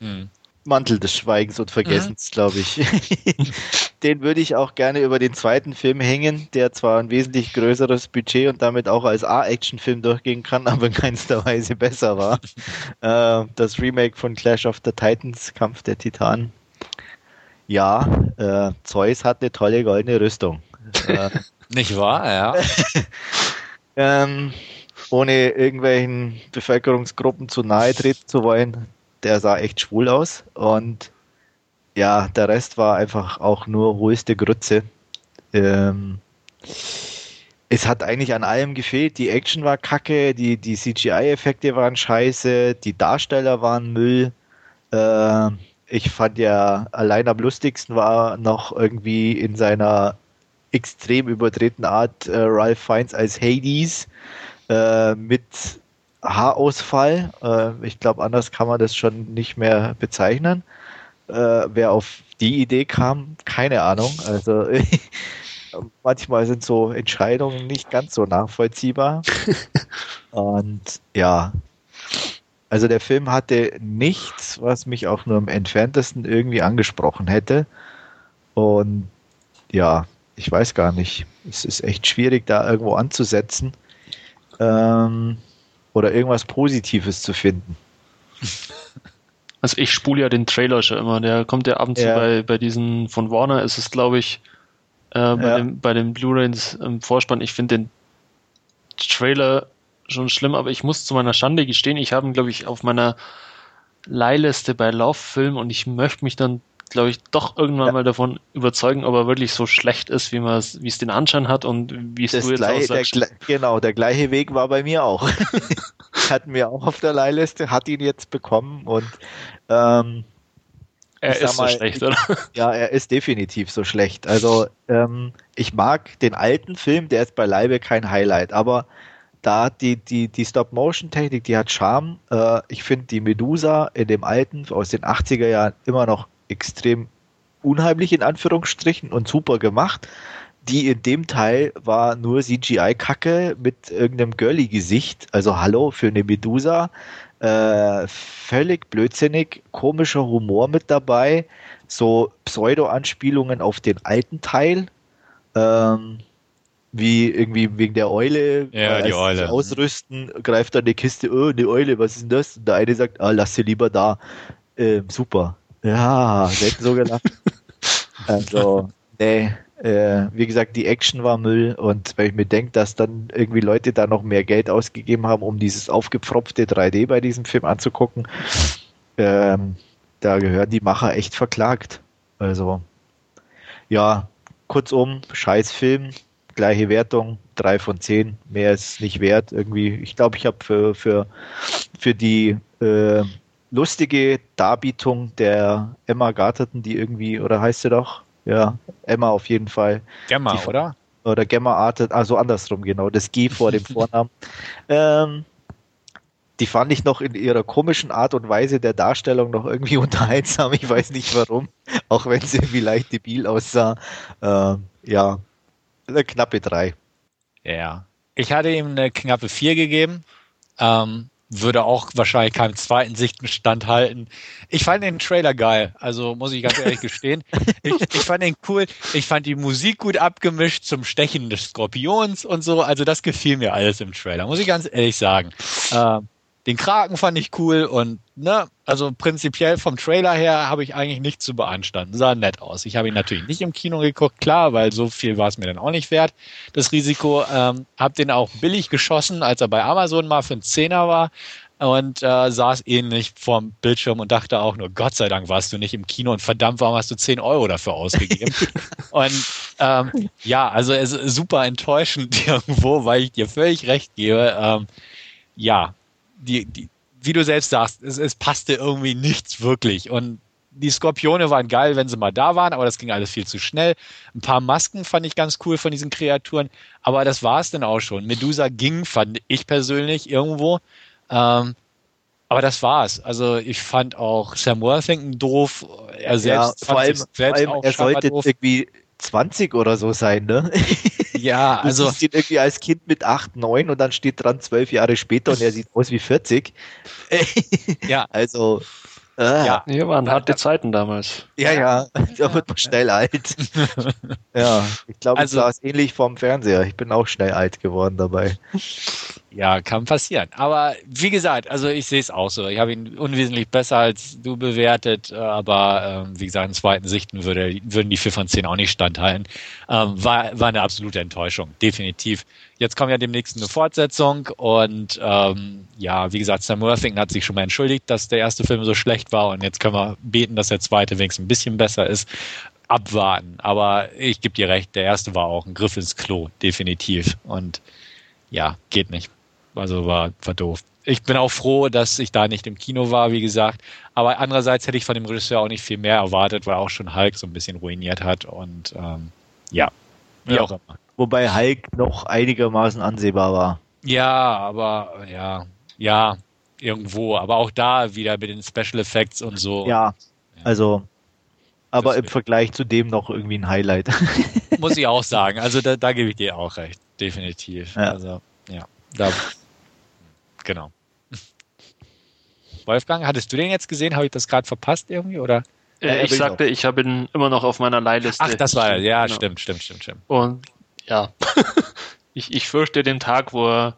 Hm. Mantel des Schweigens und Vergessens, glaube ich. (laughs) den würde ich auch gerne über den zweiten Film hängen, der zwar ein wesentlich größeres Budget und damit auch als A-Action-Film durchgehen kann, aber in keinster Weise besser war. (laughs) äh, das Remake von Clash of the Titans, Kampf der Titanen. Ja, äh, Zeus hat eine tolle goldene Rüstung. äh, (laughs) Nicht wahr? Ja. ähm, ohne irgendwelchen Bevölkerungsgruppen zu nahe treten zu wollen, der sah echt schwul aus. Und ja, der Rest war einfach auch nur hohlste Grütze. Ähm, es hat eigentlich an allem gefehlt. Die Action war kacke, die, die CGI-Effekte waren scheiße, die Darsteller waren Müll. Äh, ich fand ja allein am lustigsten war noch irgendwie in seiner extrem überdrehten Art äh, Ralph Fiennes als Hades äh, mit Haarausfall. Äh, ich glaube, anders kann man das schon nicht mehr bezeichnen. Äh, wer auf die Idee kam, keine Ahnung. Also (laughs) manchmal sind so Entscheidungen nicht ganz so nachvollziehbar. (laughs) Und ja, also der Film hatte nichts, was mich auch nur im entferntesten irgendwie angesprochen hätte. Und ja, ich weiß gar nicht. Es ist echt schwierig, da irgendwo anzusetzen ähm, oder irgendwas Positives zu finden. (laughs) Also ich spule ja den Trailer schon immer, der kommt ja ab und zu Ja. bei, bei diesen von Warner, ist es glaube ich, äh, bei, Ja. dem, bei den Blu-rays im Vorspann. Ich finde den Trailer schon schlimm, aber ich muss zu meiner Schande gestehen, ich habe ihn glaube ich auf meiner Leihliste bei Lauffilm und ich möchte mich dann glaube ich doch irgendwann Ja. mal davon überzeugen, ob er wirklich so schlecht ist, wie man es, wie es den Anschein hat und wie es du jetzt gleich, der, genau, der gleiche Weg war bei mir auch. (laughs) Hatten wir auch auf der Leihliste, hat ihn jetzt bekommen und ähm, er ist so mal, schlecht, ich- oder? ja, er ist definitiv so schlecht. Also ähm, ich mag den alten Film, der ist beileibe kein Highlight, aber da die, die, die Stop-Motion-Technik, die hat Charme. Äh, ich finde die Medusa in dem alten aus den 80er Jahren immer noch extrem unheimlich in Anführungsstrichen und super gemacht. Die in dem Teil war nur CGI-Kacke mit irgendeinem Girly-Gesicht. Also hallo für eine Medusa. Äh, völlig blödsinnig, komischer Humor mit dabei. So Pseudo-Anspielungen auf den alten Teil. Ähm, wie irgendwie wegen der Eule, Ja, die Eule. ausrüsten, greift dann die Kiste, oh, eine Eule, was ist denn das? Und der eine sagt, ah, lass sie lieber da. Ähm, super. Ja, selten so gelacht. (laughs) also, nee, äh, wie gesagt, die Action war Müll und wenn ich mir denke, dass dann irgendwie Leute da noch mehr Geld ausgegeben haben, um dieses aufgepfropfte 3D bei diesem Film anzugucken, ähm, da gehören die Macher echt verklagt. Also, ja, kurzum, scheiß Film, gleiche Wertung, drei von zehn, mehr ist nicht wert. Irgendwie, ich glaube, ich habe für, für, für die äh, lustige Darbietung der Emma Garterton, die irgendwie, oder heißt sie doch? Ja, Emma auf jeden Fall. Gemma, die, oder? Oder Gemma Artet, also andersrum, genau, das G vor dem (laughs) Vornamen. Ähm, die fand ich noch in ihrer komischen Art und Weise der Darstellung noch irgendwie (laughs) unterhaltsam. Ich weiß nicht warum, auch wenn sie irgendwie leicht debil aussah. Ähm, ja, eine knappe drei. Ja. Ich hatte ihm eine knappe vier gegeben. Ähm, würde auch wahrscheinlich keinem zweiten Sichten standhalten. Ich fand den Trailer geil, also muss ich ganz ehrlich gestehen. (laughs) Ich, ich fand den cool. Ich fand die Musik gut abgemischt zum Stechen des Skorpions und so. Also das gefiel mir alles im Trailer, muss ich ganz ehrlich sagen. Ähm, den Kraken fand ich cool und ne, also prinzipiell vom Trailer her habe ich eigentlich nichts zu beanstanden. Sah nett aus. Ich habe ihn natürlich nicht im Kino geguckt, klar, weil so viel war es mir dann auch nicht wert. Das Risiko, ähm, habe den auch billig geschossen, als er bei Amazon mal für einen Zehner war und äh, saß ähnlich vorm Bildschirm und dachte auch nur, Gott sei Dank warst du nicht im Kino und verdammt, warum hast du 10 Euro dafür ausgegeben? (laughs) und ähm, ja, also es ist super enttäuschend (laughs) irgendwo, weil ich dir völlig recht gebe. Ähm, ja, die, die, wie du selbst sagst, es, es passte irgendwie nichts wirklich. Und die Skorpione waren geil, wenn sie mal da waren, aber das ging alles viel zu schnell. Ein paar Masken fand ich ganz cool von diesen Kreaturen, aber das war es dann auch schon. Medusa ging, fand ich persönlich irgendwo. Ähm, aber das war's. Also ich fand auch Sam Worthington doof. Er selbst ja, vor allem, selbst vor allem auch er sollte doof. irgendwie 20 oder so sein, ne? (laughs) Ja, Also also du siehst ihn irgendwie als Kind mit 8, 9 und dann steht dran 12 Jahre später und er sieht aus wie 40. (laughs) ja, Also, äh, Ja. Hier waren harte Zeiten damals. ja, ja, da wird man schnell alt. (laughs) ja, ich glaube, Also- ich saß ähnlich vorm Fernseher. Ich bin auch schnell alt geworden dabei. Ja, kann passieren. Aber wie gesagt, also ich sehe es auch so. Ich habe ihn unwesentlich besser als du bewertet, äh, aber ähm, wie gesagt, in zweiten Sichten würde, würden die 4 von 10 auch nicht standhalten. Ähm, war, war eine absolute Enttäuschung, definitiv. Jetzt kommt ja demnächst eine Fortsetzung und ähm, ja, wie gesagt, Sam Worthington hat sich schon mal entschuldigt, dass der erste Film so schlecht war und jetzt können wir beten, dass der zweite wenigstens ein bisschen besser ist. Abwarten. Aber ich gebe dir recht, der erste war auch ein Griff ins Klo, definitiv. Und ja, geht nicht. Also war, war doof. Ich bin auch froh, dass ich da nicht im Kino war, wie gesagt. Aber andererseits hätte ich von dem Regisseur auch nicht viel mehr erwartet, weil er auch schon Hulk so ein bisschen ruiniert hat. Und ähm, ja, wie Ja. auch immer. Wobei Hulk noch einigermaßen ansehbar war. Ja, aber ja, ja, irgendwo. Aber auch da wieder mit den Special Effects und so. Ja, also, aber Das im Vergleich zu dem noch irgendwie ein Highlight. Muss ich auch sagen. Also da, da gebe ich dir auch recht. Definitiv. Ja. Also, ja. Da, genau. Wolfgang, hattest du den jetzt gesehen? Habe ich das gerade verpasst irgendwie? Oder? Ja, Äh, ich will sagte, ich habe ihn immer noch auf meiner Leihliste. Ach, das war er. Ja, Genau. stimmt, stimmt, stimmt, stimmt. Und ja, (laughs) ich, ich fürchte den Tag, wo er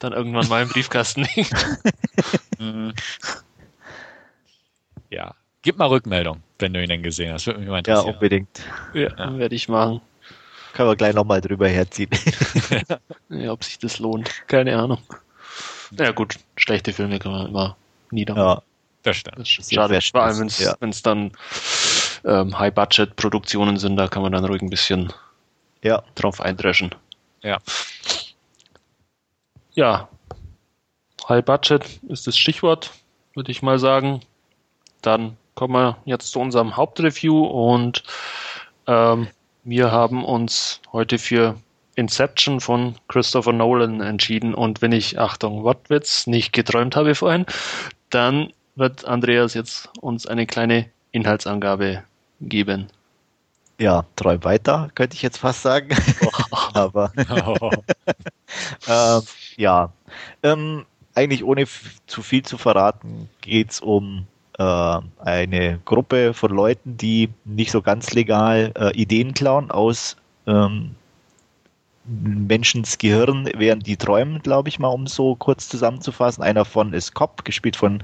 dann irgendwann mal im Briefkasten (laughs) liegt. Mhm. Ja. Gib mal Rückmeldung, wenn du ihn denn gesehen hast. Würde mich mal ja, interessieren. unbedingt. Ja, werde ich machen. Können wir gleich nochmal drüber herziehen. (laughs) Ja, ob sich das lohnt. Keine Ahnung. Ja gut, schlechte Filme kann man immer nieder. ja, das stimmt. Das ist schade. Vor allem, wenn es ja. dann ähm, High-Budget-Produktionen sind, da kann man dann ruhig ein bisschen ja. drauf eindreschen. Ja. Ja, High Budget ist das Stichwort, würde ich mal sagen. Dann kommen wir jetzt zu unserem Hauptreview und ähm, wir haben uns heute für Inception von Christopher Nolan entschieden und wenn ich, Achtung, Wortwitz, nicht geträumt habe vorhin, dann wird Andreas jetzt uns eine kleine Inhaltsangabe geben. Ja, träum weiter, könnte ich jetzt fast sagen. (laughs) (laughs) Aber (laughs) ähm, ja, ähm, eigentlich ohne zu viel zu verraten, geht's um äh, eine Gruppe von Leuten, die nicht so ganz legal äh, Ideen klauen aus ähm, Menschens Gehirn, während die träumen, glaube ich mal, um so kurz zusammenzufassen. Einer von ist Cop, gespielt von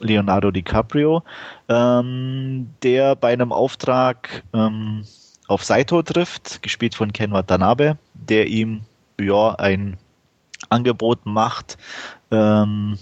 Leonardo DiCaprio, ähm, der bei einem Auftrag ähm, auf Saito trifft, gespielt von Ken Watanabe, der ihm ja ein Angebot macht, ähm,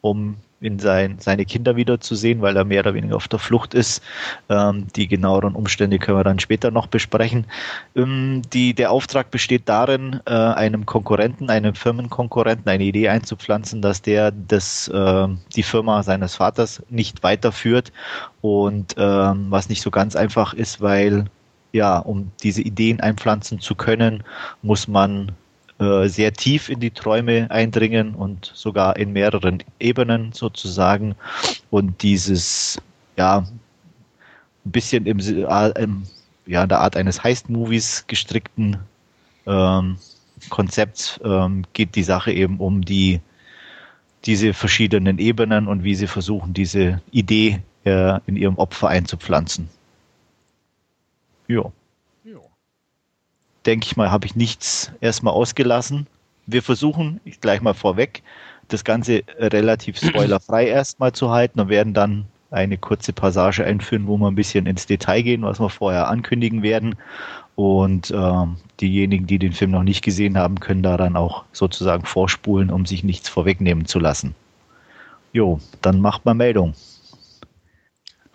um in sein, seine Kinder wiederzusehen, weil er mehr oder weniger auf der Flucht ist. Ähm, die genaueren Umstände können wir dann später noch besprechen. Ähm, die, der Auftrag besteht darin, äh, einem Konkurrenten, einem Firmenkonkurrenten eine Idee einzupflanzen, dass der das, äh, die Firma seines Vaters nicht weiterführt und ähm, was nicht so ganz einfach ist, weil ja, um diese Ideen einpflanzen zu können, muss man äh, sehr tief in die Träume eindringen und sogar in mehreren Ebenen sozusagen. Und dieses, ja, ein bisschen im, ja, in der Art eines Heist-Movies gestrickten ähm, Konzepts ähm, geht die Sache eben um die diese verschiedenen Ebenen und wie sie versuchen, diese Idee äh, in ihrem Opfer einzupflanzen. Ja denke ich mal, habe ich nichts erstmal ausgelassen. Wir versuchen, ich gleich mal vorweg, das Ganze relativ (clears throat) spoilerfrei erstmal zu halten und werden dann eine kurze Passage einführen, wo wir ein bisschen ins Detail gehen, was wir vorher ankündigen werden. Und äh, diejenigen, die den Film noch nicht gesehen haben, können da dann auch sozusagen vorspulen, um sich nichts vorwegnehmen zu lassen. Jo, dann macht mal Meldung.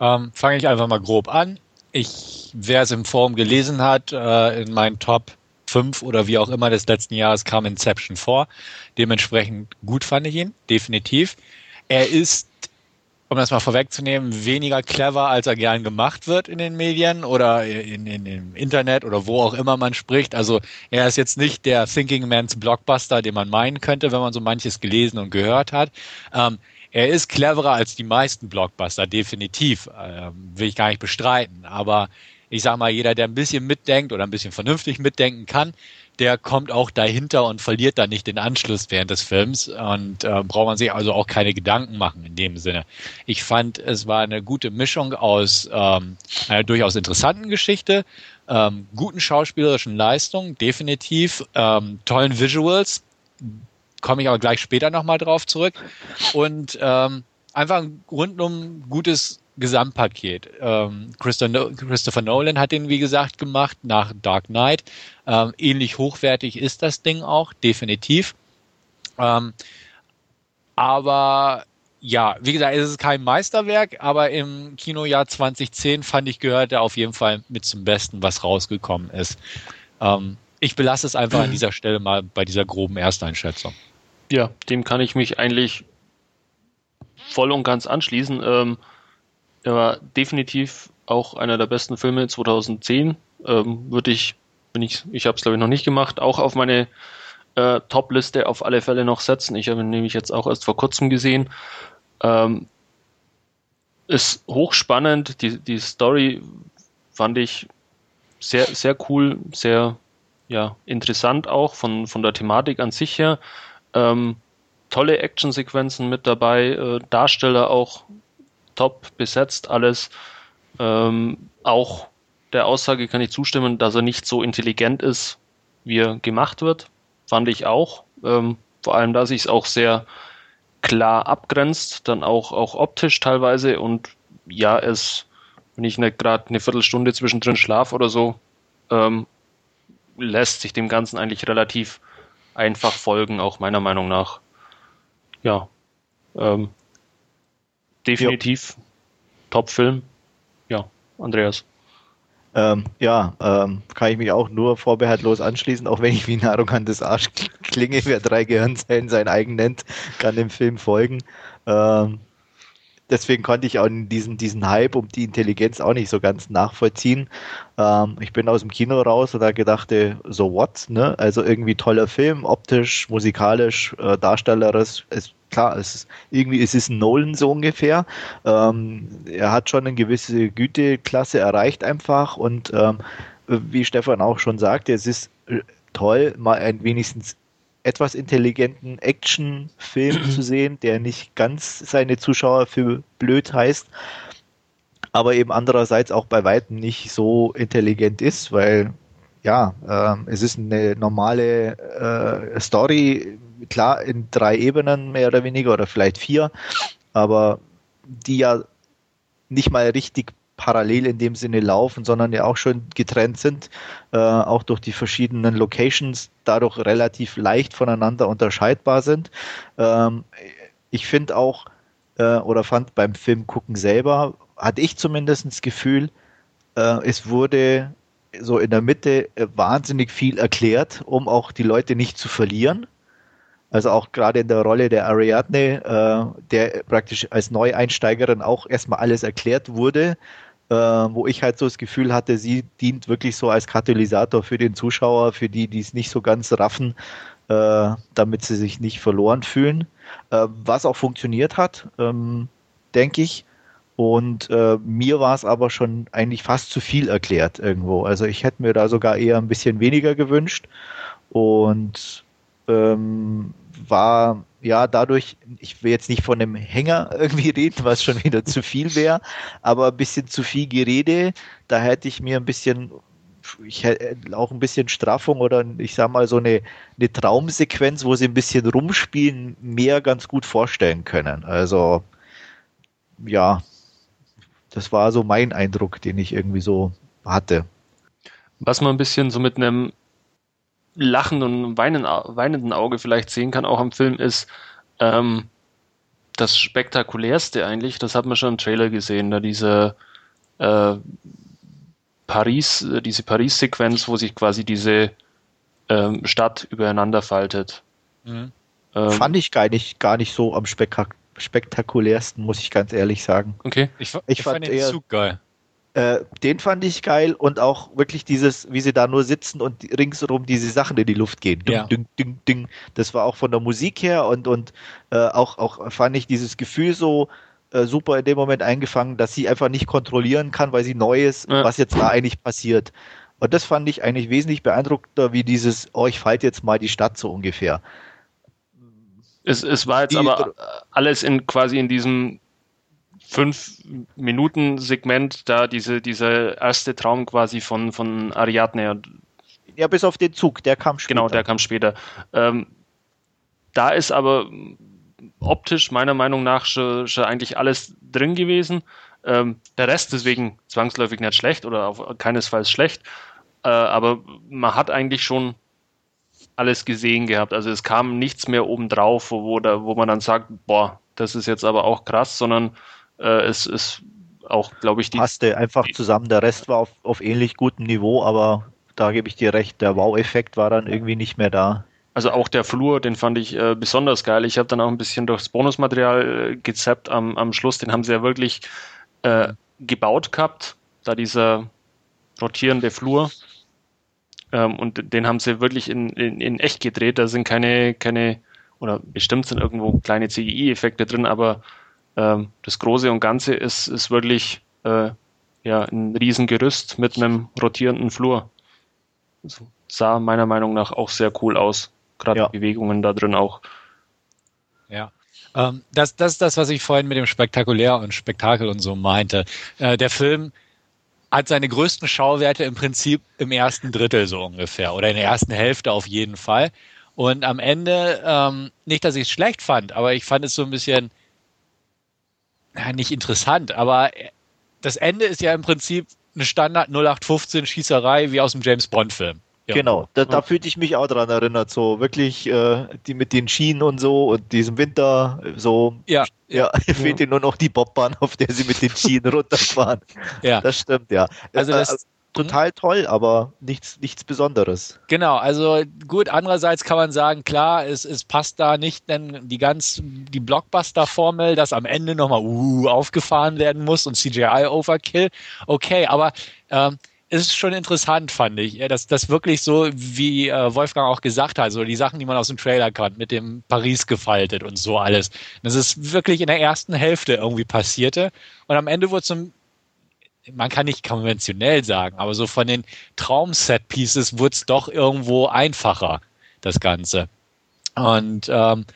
Ähm, Fange ich einfach mal grob an ich, wer es im Forum gelesen hat, äh, in meinen Top 5 oder wie auch immer des letzten Jahres kam Inception vor. Dementsprechend gut fand ich ihn, definitiv. Er ist, um das mal vorwegzunehmen, weniger clever, als er gern gemacht wird in den Medien oder in, in, im Internet oder wo auch immer man spricht. Also er ist jetzt nicht der Thinking Man's Blockbuster, den man meinen könnte, wenn man so manches gelesen und gehört hat. Ähm, er ist cleverer als die meisten Blockbuster, definitiv. Ähm, will ich gar nicht bestreiten. Aber ich sag mal, jeder, der ein bisschen mitdenkt oder ein bisschen vernünftig mitdenken kann, der kommt auch dahinter und verliert dann nicht den Anschluss während des Films und äh, braucht man sich also auch keine Gedanken machen in dem Sinne. Ich fand, es war eine gute Mischung aus ähm, einer durchaus interessanten Geschichte, ähm, guten schauspielerischen Leistungen, definitiv, ähm, tollen Visuals, komme ich aber gleich später nochmal drauf zurück. Und ähm, einfach ein rundum gutes Gesamtpaket. Ähm, Christopher Nolan hat den, wie gesagt, gemacht nach Dark Knight. Ähm, ähnlich hochwertig ist das Ding auch, definitiv. Ähm, aber ja, wie gesagt, es ist kein Meisterwerk, aber im Kinojahr 2010 fand ich, gehört er auf jeden Fall mit zum Besten, was rausgekommen ist. Ähm, ich belasse es einfach an dieser Stelle mal bei dieser groben Ersteinschätzung. Ja, dem kann ich mich eigentlich voll und ganz anschließen. Ähm, er war definitiv auch einer der besten Filme 2010. Ähm, Würde ich, wenn ich, ich habe es glaube ich noch nicht gemacht, auch auf meine äh, Top-Liste auf alle Fälle noch setzen. Ich habe ihn nämlich jetzt auch erst vor kurzem gesehen. Ähm, ist hochspannend. Die, die Story fand ich sehr, sehr cool, sehr ja, interessant auch von, von der Thematik an sich her. Ähm, tolle Actionsequenzen mit dabei, äh, Darsteller auch top besetzt, alles. Ähm, auch der Aussage kann ich zustimmen, dass er nicht so intelligent ist, wie er gemacht wird. Fand ich auch. Ähm, vor allem, dass sich es auch sehr klar abgrenzt, dann auch, auch optisch teilweise. Und ja, es, wenn ich nicht gerade eine Viertelstunde zwischendrin schlaf oder so, ähm, lässt sich dem Ganzen eigentlich relativ einfach folgen, auch meiner Meinung nach. Ja. Ähm, definitiv Top-Film. Ja, Andreas. Ähm, ja, ähm, kann ich mich auch nur vorbehaltlos anschließen, auch wenn ich wie ein arrogantes Arsch klinge, wer drei Gehirnzellen sein eigen nennt, kann dem Film folgen. Ähm, deswegen konnte ich auch diesen, diesen Hype um die Intelligenz auch nicht so ganz nachvollziehen. Ähm, ich bin aus dem Kino raus und da gedachte, so what, ne? Also irgendwie toller Film, optisch, musikalisch, äh, darstellerisch, ist klar, es ist, irgendwie es ist ein Nolan so ungefähr. Ähm, er hat schon eine gewisse Güteklasse erreicht einfach und ähm, wie Stefan auch schon sagte, es ist äh, toll, mal ein wenigstens etwas intelligenten Actionfilm (clears throat) zu sehen, der nicht ganz seine Zuschauer für blöd heißt, aber eben andererseits auch bei weitem nicht so intelligent ist, weil ja, äh, es ist eine normale äh, Story, klar in drei Ebenen mehr oder weniger oder vielleicht vier, aber die ja nicht mal richtig parallel in dem Sinne laufen, sondern ja auch schon getrennt sind, äh, auch durch die verschiedenen Locations dadurch relativ leicht voneinander unterscheidbar sind. Ähm, ich finde auch, äh, oder fand beim Film gucken selber, hatte ich zumindest das Gefühl, äh, es wurde so in der Mitte äh, wahnsinnig viel erklärt, um auch die Leute nicht zu verlieren. Also auch gerade in der Rolle der Ariadne, äh, der praktisch als Neueinsteigerin auch erstmal alles erklärt wurde, äh, wo ich halt so das Gefühl hatte, sie dient wirklich so als Katalysator für den Zuschauer, für die, die es nicht so ganz raffen, äh, damit sie sich nicht verloren fühlen. Äh, was auch funktioniert hat, ähm, denke ich. Und äh, mir war es aber schon eigentlich fast zu viel erklärt irgendwo. Also ich hätte mir da sogar eher ein bisschen weniger gewünscht und ähm, war ja dadurch, ich will jetzt nicht von einem Hänger (laughs) irgendwie reden, was schon wieder zu viel wäre, aber ein bisschen zu viel Gerede. Da hätte ich mir ein bisschen ich hätte auch ein bisschen Straffung oder ich sag mal so eine, eine Traumsequenz, wo sie ein bisschen rumspielen, mehr ganz gut vorstellen können. Also ja, das war so mein Eindruck, den ich irgendwie so hatte. Was man ein bisschen so mit einem lachenden und weinenden Auge vielleicht sehen kann, auch am Film, ist ähm, das Spektakulärste eigentlich, das hat man schon im Trailer gesehen, da diese äh, Paris, äh, diese Paris-Sequenz, wo sich quasi diese ähm, Stadt übereinander faltet. Mhm. Ähm, Fand ich gar nicht, gar nicht so am spektak spektakulärsten, muss ich ganz ehrlich sagen. Okay. Ich, ich, ich fand, fand den eher, Zug geil. Äh, den fand ich geil und auch wirklich dieses, wie sie da nur sitzen und ringsherum diese Sachen in die Luft gehen. Ding, ja. ding, ding, ding. Das war auch von der Musik her und, und äh, auch, auch fand ich dieses Gefühl so, äh, super in dem Moment eingefangen, dass sie einfach nicht kontrollieren kann, weil sie neu ist, ja. was jetzt da eigentlich passiert. Und das fand ich eigentlich wesentlich beeindruckender, wie dieses, oh, ich falte jetzt mal die Stadt so ungefähr. Es, es war jetzt die, aber alles in quasi in diesem fünf Minuten Segment da diese dieser erste Traum quasi von von Ariadne. Ja, bis auf den Zug, der kam später. Genau, der kam später. Ähm, da ist aber optisch meiner Meinung nach schon, schon eigentlich alles drin gewesen. Ähm, der Rest deswegen zwangsläufig nicht schlecht oder auf keinesfalls schlecht. Äh, aber man hat eigentlich schon alles gesehen gehabt. Also es kam nichts mehr obendrauf, wo, wo, da, wo man dann sagt, boah, das ist jetzt aber auch krass, sondern äh, es ist auch, glaube ich, die. Passte einfach zusammen. Der Rest war auf, auf ähnlich gutem Niveau, aber da gebe ich dir recht, der Wow-Effekt war dann irgendwie nicht mehr da. Also auch der Flur, den fand ich äh, besonders geil. Ich habe dann auch ein bisschen durchs Bonusmaterial äh, gezappt am, am Schluss. Den haben sie ja wirklich äh, gebaut gehabt, da dieser rotierende Flur. Ähm, und den haben sie wirklich in, in, in echt gedreht. Da sind keine, keine, oder bestimmt sind irgendwo kleine CGI-Effekte drin, aber das Große und Ganze ist, ist wirklich äh, ja, ein Riesengerüst mit einem rotierenden Flur. Also, sah meiner Meinung nach auch sehr cool aus gerade ja. Bewegungen da drin auch. Ja. Ähm, das, das ist das, was ich vorhin mit dem Spektakulär und Spektakel und so meinte. Äh, der Film hat seine größten Schauwerte im Prinzip im ersten Drittel so ungefähr oder in der ersten Hälfte auf jeden Fall. Und am Ende, ähm, nicht, dass ich es schlecht fand, aber ich fand es so ein bisschen, ja, nicht interessant, aber das Ende ist ja im Prinzip eine Standard 0815 Schießerei wie aus dem James Bond Film. Ja. Genau, da, da fühlte ich mich auch dran erinnert, so wirklich äh, die mit den Schienen und so und diesem Winter so. Ja, (laughs) ja, ja. fehlt ihnen nur noch die Bobbahn, auf der sie mit den Schienen (laughs) runterfahren. Ja, das stimmt, ja. Also das, äh, total toll, aber nichts, nichts Besonderes. Genau, also gut, andererseits kann man sagen, klar, es, es passt da nicht denn die ganz, die Blockbuster-Formel, dass am Ende nochmal uh, aufgefahren werden muss und CGI-Overkill. Okay, aber ähm, ist schon interessant, fand ich. Ja, dass das wirklich so, wie äh, Wolfgang auch gesagt hat, so die Sachen, die man aus dem Trailer kann, mit dem Paris gefaltet und so alles. Das ist wirklich in der ersten Hälfte irgendwie passierte. Und am Ende wurde zum man kann nicht konventionell sagen, aber so von den Traum-Set-Pieces wurde es doch irgendwo einfacher, das Ganze. Und ähm,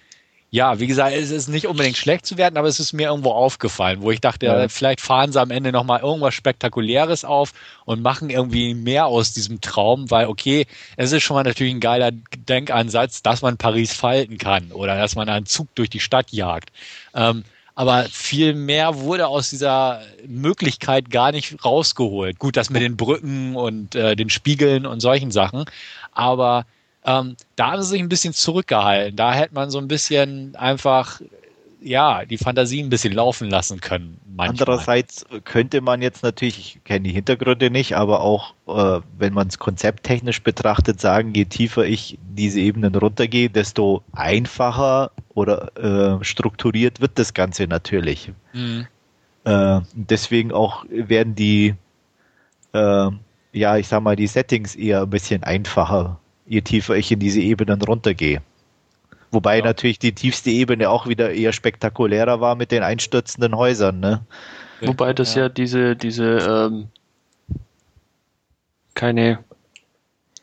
ja, wie gesagt, es ist nicht unbedingt schlecht zu werden, aber es ist mir irgendwo aufgefallen, wo ich dachte, ja. vielleicht fahren sie am Ende nochmal irgendwas Spektakuläres auf und machen irgendwie mehr aus diesem Traum, weil okay, es ist schon mal natürlich ein geiler Denkansatz, dass man Paris falten kann oder dass man einen Zug durch die Stadt jagt. Ähm, aber viel mehr wurde aus dieser Möglichkeit gar nicht rausgeholt. Gut, das mit den Brücken und äh, den Spiegeln und solchen Sachen, aber ähm, da haben sie sich ein bisschen zurückgehalten. Da hätte man so ein bisschen einfach ja, die Fantasie ein bisschen laufen lassen können. Manchmal. Andererseits könnte man jetzt natürlich, ich kenne die Hintergründe nicht, aber auch, äh, wenn man es konzepttechnisch betrachtet, sagen, je tiefer ich diese Ebenen runtergehe, desto einfacher oder äh, strukturiert wird das Ganze natürlich. Mhm. Äh, deswegen auch werden die, äh, ja, ich sag mal, die Settings eher ein bisschen einfacher, je tiefer ich in diese Ebenen runtergehe. Wobei ja. natürlich die tiefste Ebene auch wieder eher spektakulärer war mit den einstürzenden Häusern, ne? Wobei das ja, ja diese, diese, ähm, keine,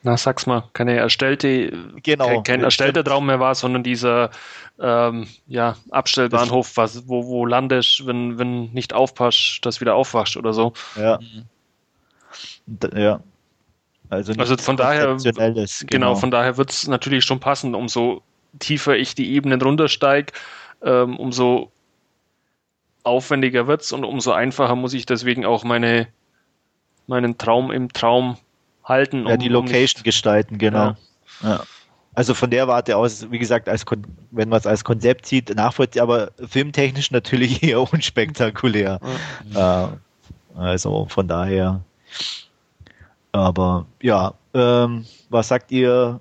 na sag's mal, keine erstellte, genau, kein, kein erstellter Traum mehr war, sondern dieser ähm, ja, Abstellbahnhof, was, wo, wo landest, wenn, wenn nicht aufpasst, das wieder aufwachst oder so. Ja. Ja. Also, also von daher, genau, genau, von daher wird es natürlich schon passen, umso tiefer ich die Ebenen runtersteige, ähm, umso aufwendiger wird es und umso einfacher muss ich deswegen auch meine, meinen Traum im Traum halten. Ja, um, die Location um gestalten, genau. Ja. ja. Also von der Warte aus, wie gesagt, als wenn man es als Konzept sieht, nachvollziehbar, aber filmtechnisch natürlich (laughs) eher unspektakulär. Ja. Äh, also von daher. Aber ja, ähm, was sagt ihr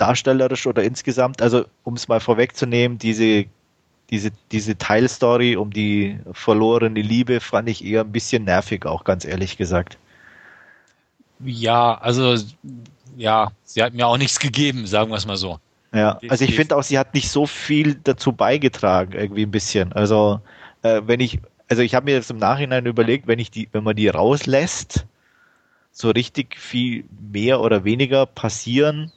darstellerisch oder insgesamt? Also um es mal vorwegzunehmen, diese diese, diese Teilstory um die verlorene Liebe fand ich eher ein bisschen nervig, auch ganz ehrlich gesagt. Ja, also ja, sie hat mir auch nichts gegeben, sagen wir es mal so. Ja, also ich finde auch, sie hat nicht so viel dazu beigetragen, irgendwie ein bisschen. Also äh, wenn ich, also ich habe mir jetzt im Nachhinein überlegt, wenn ich die, wenn man die rauslässt, so richtig viel mehr oder weniger passieren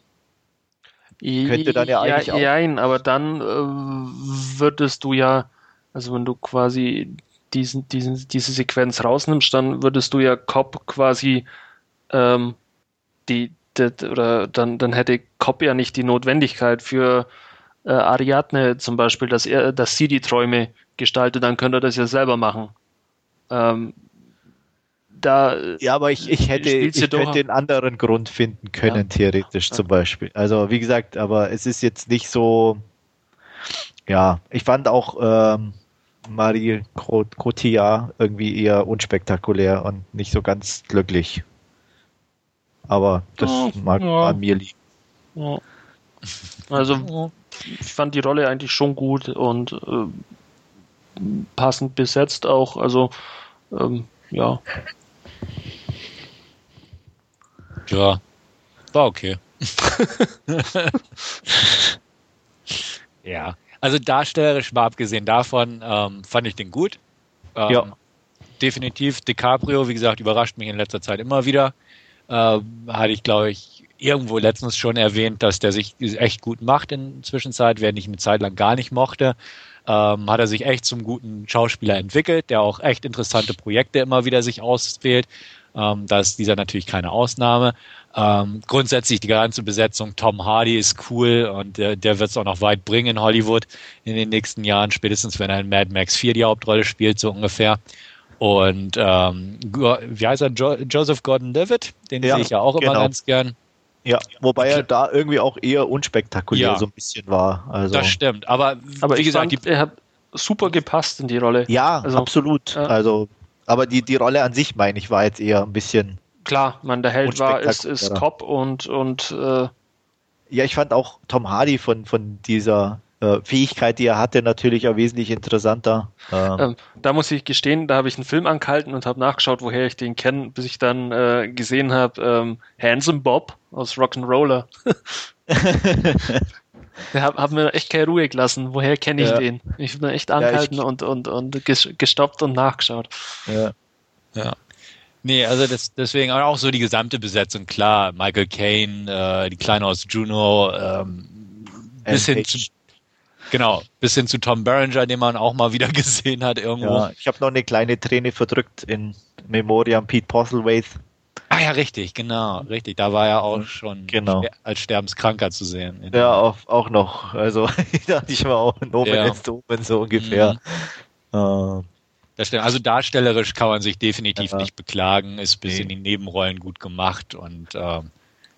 könnte dann ja eigentlich ja, auch. Nein, aber dann äh, würdest du ja, also wenn du quasi diesen, diesen, diese Sequenz rausnimmst, dann würdest du ja Cop quasi ähm, die, das, oder dann, dann hätte Cobb ja nicht die Notwendigkeit für äh, Ariadne zum Beispiel, dass er, dass sie die Träume gestaltet, dann könnte er das ja selber machen. Ähm, da ja, aber ich, ich hätte, ich könnte einen anderen Grund finden können, ja. theoretisch ja. zum Beispiel. Also wie gesagt, aber es ist jetzt nicht so, ja, ich fand auch ähm, Marie Cotillard irgendwie eher unspektakulär und nicht so ganz glücklich. Aber das ja, mag ja. an mir liegen. Ja. Also, ich fand die Rolle eigentlich schon gut und äh, passend besetzt auch. Also, ähm, ja. Ja, war okay. (laughs) ja, also darstellerisch mal abgesehen davon, ähm, fand ich den gut. Ähm, ja. Definitiv. DiCaprio, wie gesagt, überrascht mich in letzter Zeit immer wieder. Äh, hatte ich, glaube ich, irgendwo letztens schon erwähnt, dass der sich echt gut macht in der Zwischenzeit, während ich eine Zeit lang gar nicht mochte. Ähm, hat er sich echt zum guten Schauspieler entwickelt, der auch echt interessante Projekte immer wieder sich auswählt. Ähm, da ist dieser natürlich keine Ausnahme. Ähm, grundsätzlich die ganze Besetzung, Tom Hardy ist cool und der, der wird es auch noch weit bringen in Hollywood in den nächsten Jahren, spätestens wenn er in Mad Max 4 die Hauptrolle spielt, so ungefähr. Und ähm, wie heißt er? Jo Joseph Gordon-Levitt, den ja, sehe ich ja auch genau. immer ganz gern. Ja, wobei er da irgendwie auch eher unspektakulär ja, so ein bisschen war. Also. Das stimmt, aber, aber wie gesagt, fand, er hat super gepasst in die Rolle. Ja, also, absolut. Ja. Also, aber die, die Rolle an sich, meine ich, war jetzt eher ein bisschen. Klar, man, der Held war, ist, ist Cop und, und äh, ja, ich fand auch Tom Hardy von, von dieser äh, Fähigkeit, die er hatte, natürlich auch wesentlich interessanter. Ähm, ähm, da muss ich gestehen, da habe ich einen Film angehalten und habe nachgeschaut, woher ich den kenne, bis ich dann äh, gesehen habe, ähm, Handsome Bob aus Rock'n'Roller. (laughs) Der hat, hat, mir echt keine Ruhe gelassen. Woher kenne ich ja. den? Ich bin echt angehalten ja, und, und, und gestoppt und nachgeschaut. Ja. Ja. Nee, also das, deswegen auch so die gesamte Besetzung, klar. Michael Caine, äh, die Kleine aus Juno, ähm, bis hin zu Genau, bis hin zu Tom Berenger, den man auch mal wieder (laughs) gesehen hat irgendwo. Ja, ich habe noch eine kleine Träne verdrückt in Memoriam Pete Postlethwaite. Ah ja, richtig, genau, richtig. Da war er auch schon genau. als Sterbenskranker zu sehen. Ja, auch, auch noch. Also (laughs) da ich war auch ein Omen ja. Omen so ungefähr. Mhm. Äh. Also darstellerisch kann man sich definitiv ja. nicht beklagen, ist bis nee. in die Nebenrollen gut gemacht und ähm,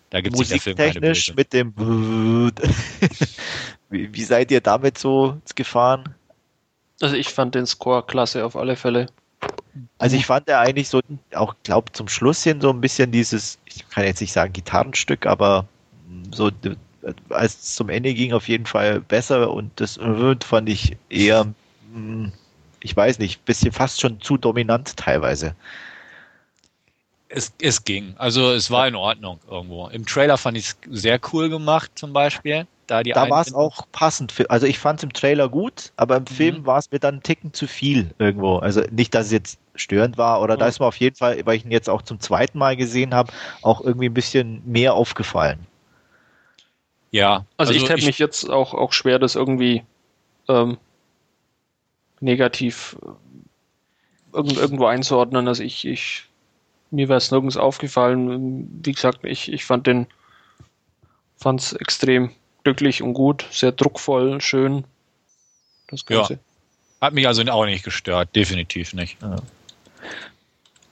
da gibt es Musiktechnisch mit dem (laughs) wie, wie seid ihr damit so gefahren? Also ich fand den Score klasse auf alle Fälle. Also ich fand er eigentlich so, auch glaube zum Schluss hin so ein bisschen dieses, ich kann jetzt nicht sagen Gitarrenstück, aber so als es zum Ende ging auf jeden Fall besser und das fand ich eher, hm, ich weiß nicht, bisschen fast schon zu dominant teilweise. Es, es ging. Also es war in Ordnung irgendwo. Im Trailer fand ich es sehr cool gemacht zum Beispiel. Da, da war es auch passend. Für, also ich fand es im Trailer gut, aber im mhm. Film war es mir dann ein Ticken zu viel irgendwo. Also nicht, dass es jetzt störend war oder mhm. da ist mir auf jeden Fall, weil ich ihn jetzt auch zum zweiten Mal gesehen habe, auch irgendwie ein bisschen mehr aufgefallen. Ja. Also, also ich hätte mich jetzt auch, auch schwer, das irgendwie ähm, negativ äh, irgend, irgendwo einzuordnen. Also ich, ich mir wäre es nirgends aufgefallen. Wie gesagt, ich, ich fand den fand es extrem glücklich und gut, sehr druckvoll, schön. Das Ganze. Ja. Hat mich also auch nicht gestört, definitiv nicht. Ja.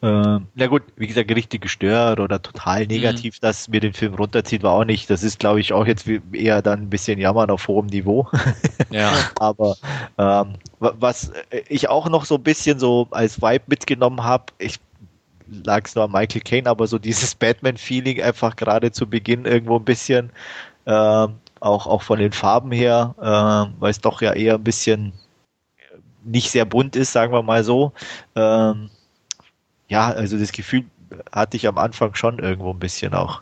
Äh, na gut, wie gesagt, richtig gestört oder total negativ, mhm. dass mir den Film runterzieht, war auch nicht. Das ist, glaube ich, auch jetzt eher dann ein bisschen Jammern auf hohem Niveau. (laughs) ja. Aber ähm, was ich auch noch so ein bisschen so als Vibe mitgenommen habe, ich lag es nur an Michael Caine, aber so dieses Batman-Feeling einfach gerade zu Beginn irgendwo ein bisschen, äh, auch, auch von den Farben her, äh, weil es doch ja eher ein bisschen nicht sehr bunt ist, sagen wir mal so. Ähm, ja, also das Gefühl hatte ich am Anfang schon irgendwo ein bisschen auch.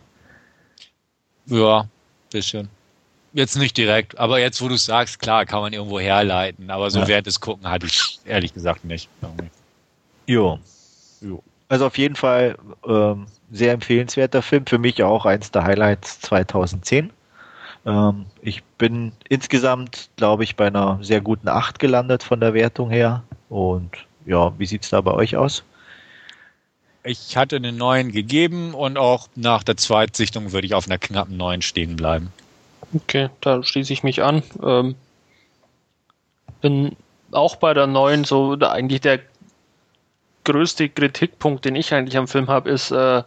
Ja, bisschen. Jetzt nicht direkt, aber jetzt, wo du sagst, klar, kann man irgendwo herleiten, aber so ja. während des Gucken hatte ich ehrlich gesagt nicht. Jo. jo. Also auf jeden Fall ähm, sehr empfehlenswerter Film, für mich auch eins der Highlights 2010. Ähm, ich bin insgesamt, glaube ich, bei einer sehr guten 8 gelandet von der Wertung her. Und ja, wie sieht es da bei euch aus? Ich hatte einen neuen gegeben und auch nach der Zweitsichtung würde ich auf einer knappen 9 stehen bleiben. Okay, da schließe ich mich an. Ähm, bin auch bei der 9 so eigentlich der größte Kritikpunkt, den ich eigentlich am Film habe, ist äh,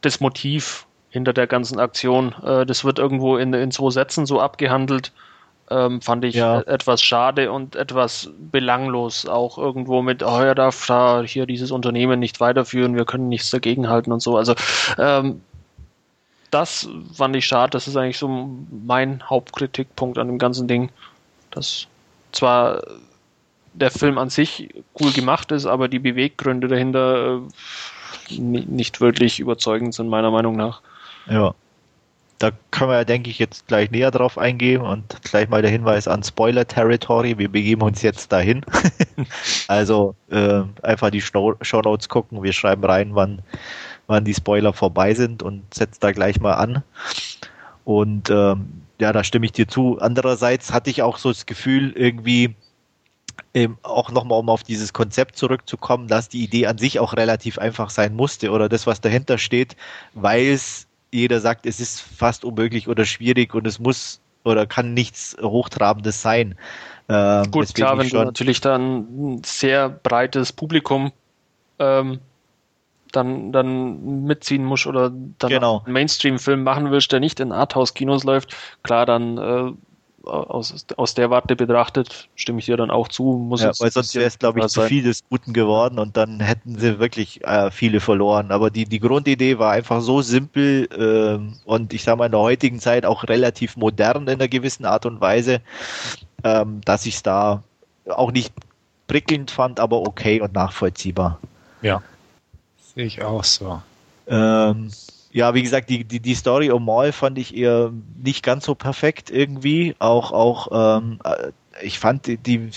das Motiv hinter der ganzen Aktion. Äh, das wird irgendwo in, in zwei Sätzen so abgehandelt ähm, fand ich ja. etwas schade und etwas belanglos. Auch irgendwo mit, oh, er darf da hier dieses Unternehmen nicht weiterführen, wir können nichts dagegen halten und so. Also ähm, das fand ich schade. Das ist eigentlich so mein Hauptkritikpunkt an dem ganzen Ding. Dass zwar der Film an sich cool gemacht ist, aber die Beweggründe dahinter äh, nicht wirklich überzeugend sind, meiner Meinung nach. Ja da können wir, denke ich, jetzt gleich näher drauf eingehen und gleich mal der Hinweis an Spoiler Territory. Wir begeben uns jetzt dahin. (laughs) also äh, einfach die Show Notes gucken. Wir schreiben rein, wann, wann die Spoiler vorbei sind und setzt da gleich mal an. Und ähm, ja, da stimme ich dir zu. Andererseits hatte ich auch so das Gefühl, irgendwie ähm, auch nochmal, um auf dieses Konzept zurückzukommen, dass die Idee an sich auch relativ einfach sein musste oder das, was dahinter steht, weil es jeder sagt, es ist fast unmöglich oder schwierig und es muss oder kann nichts Hochtrabendes sein. Ähm, Gut, klar, wenn du natürlich dann ein sehr breites Publikum ähm, dann, dann mitziehen musst oder dann genau. einen Mainstream-Film machen willst, der nicht in Arthouse-Kinos läuft, klar, dann äh, aus, aus der Warte betrachtet, stimme ich dir dann auch zu. Muss ja, weil sonst wäre es, glaube ich, zu viel des Guten geworden und dann hätten sie wirklich äh, viele verloren. Aber die, die Grundidee war einfach so simpel äh, und ich sage mal in der heutigen Zeit auch relativ modern in einer gewissen Art und Weise, ähm, dass ich es da auch nicht prickelnd fand, aber okay und nachvollziehbar. Ja, sehe ich auch so. Ähm, ja, wie gesagt, die, die, die Story um Maul fand ich eher nicht ganz so perfekt irgendwie. Auch, auch, ähm, äh, ich fand die, die,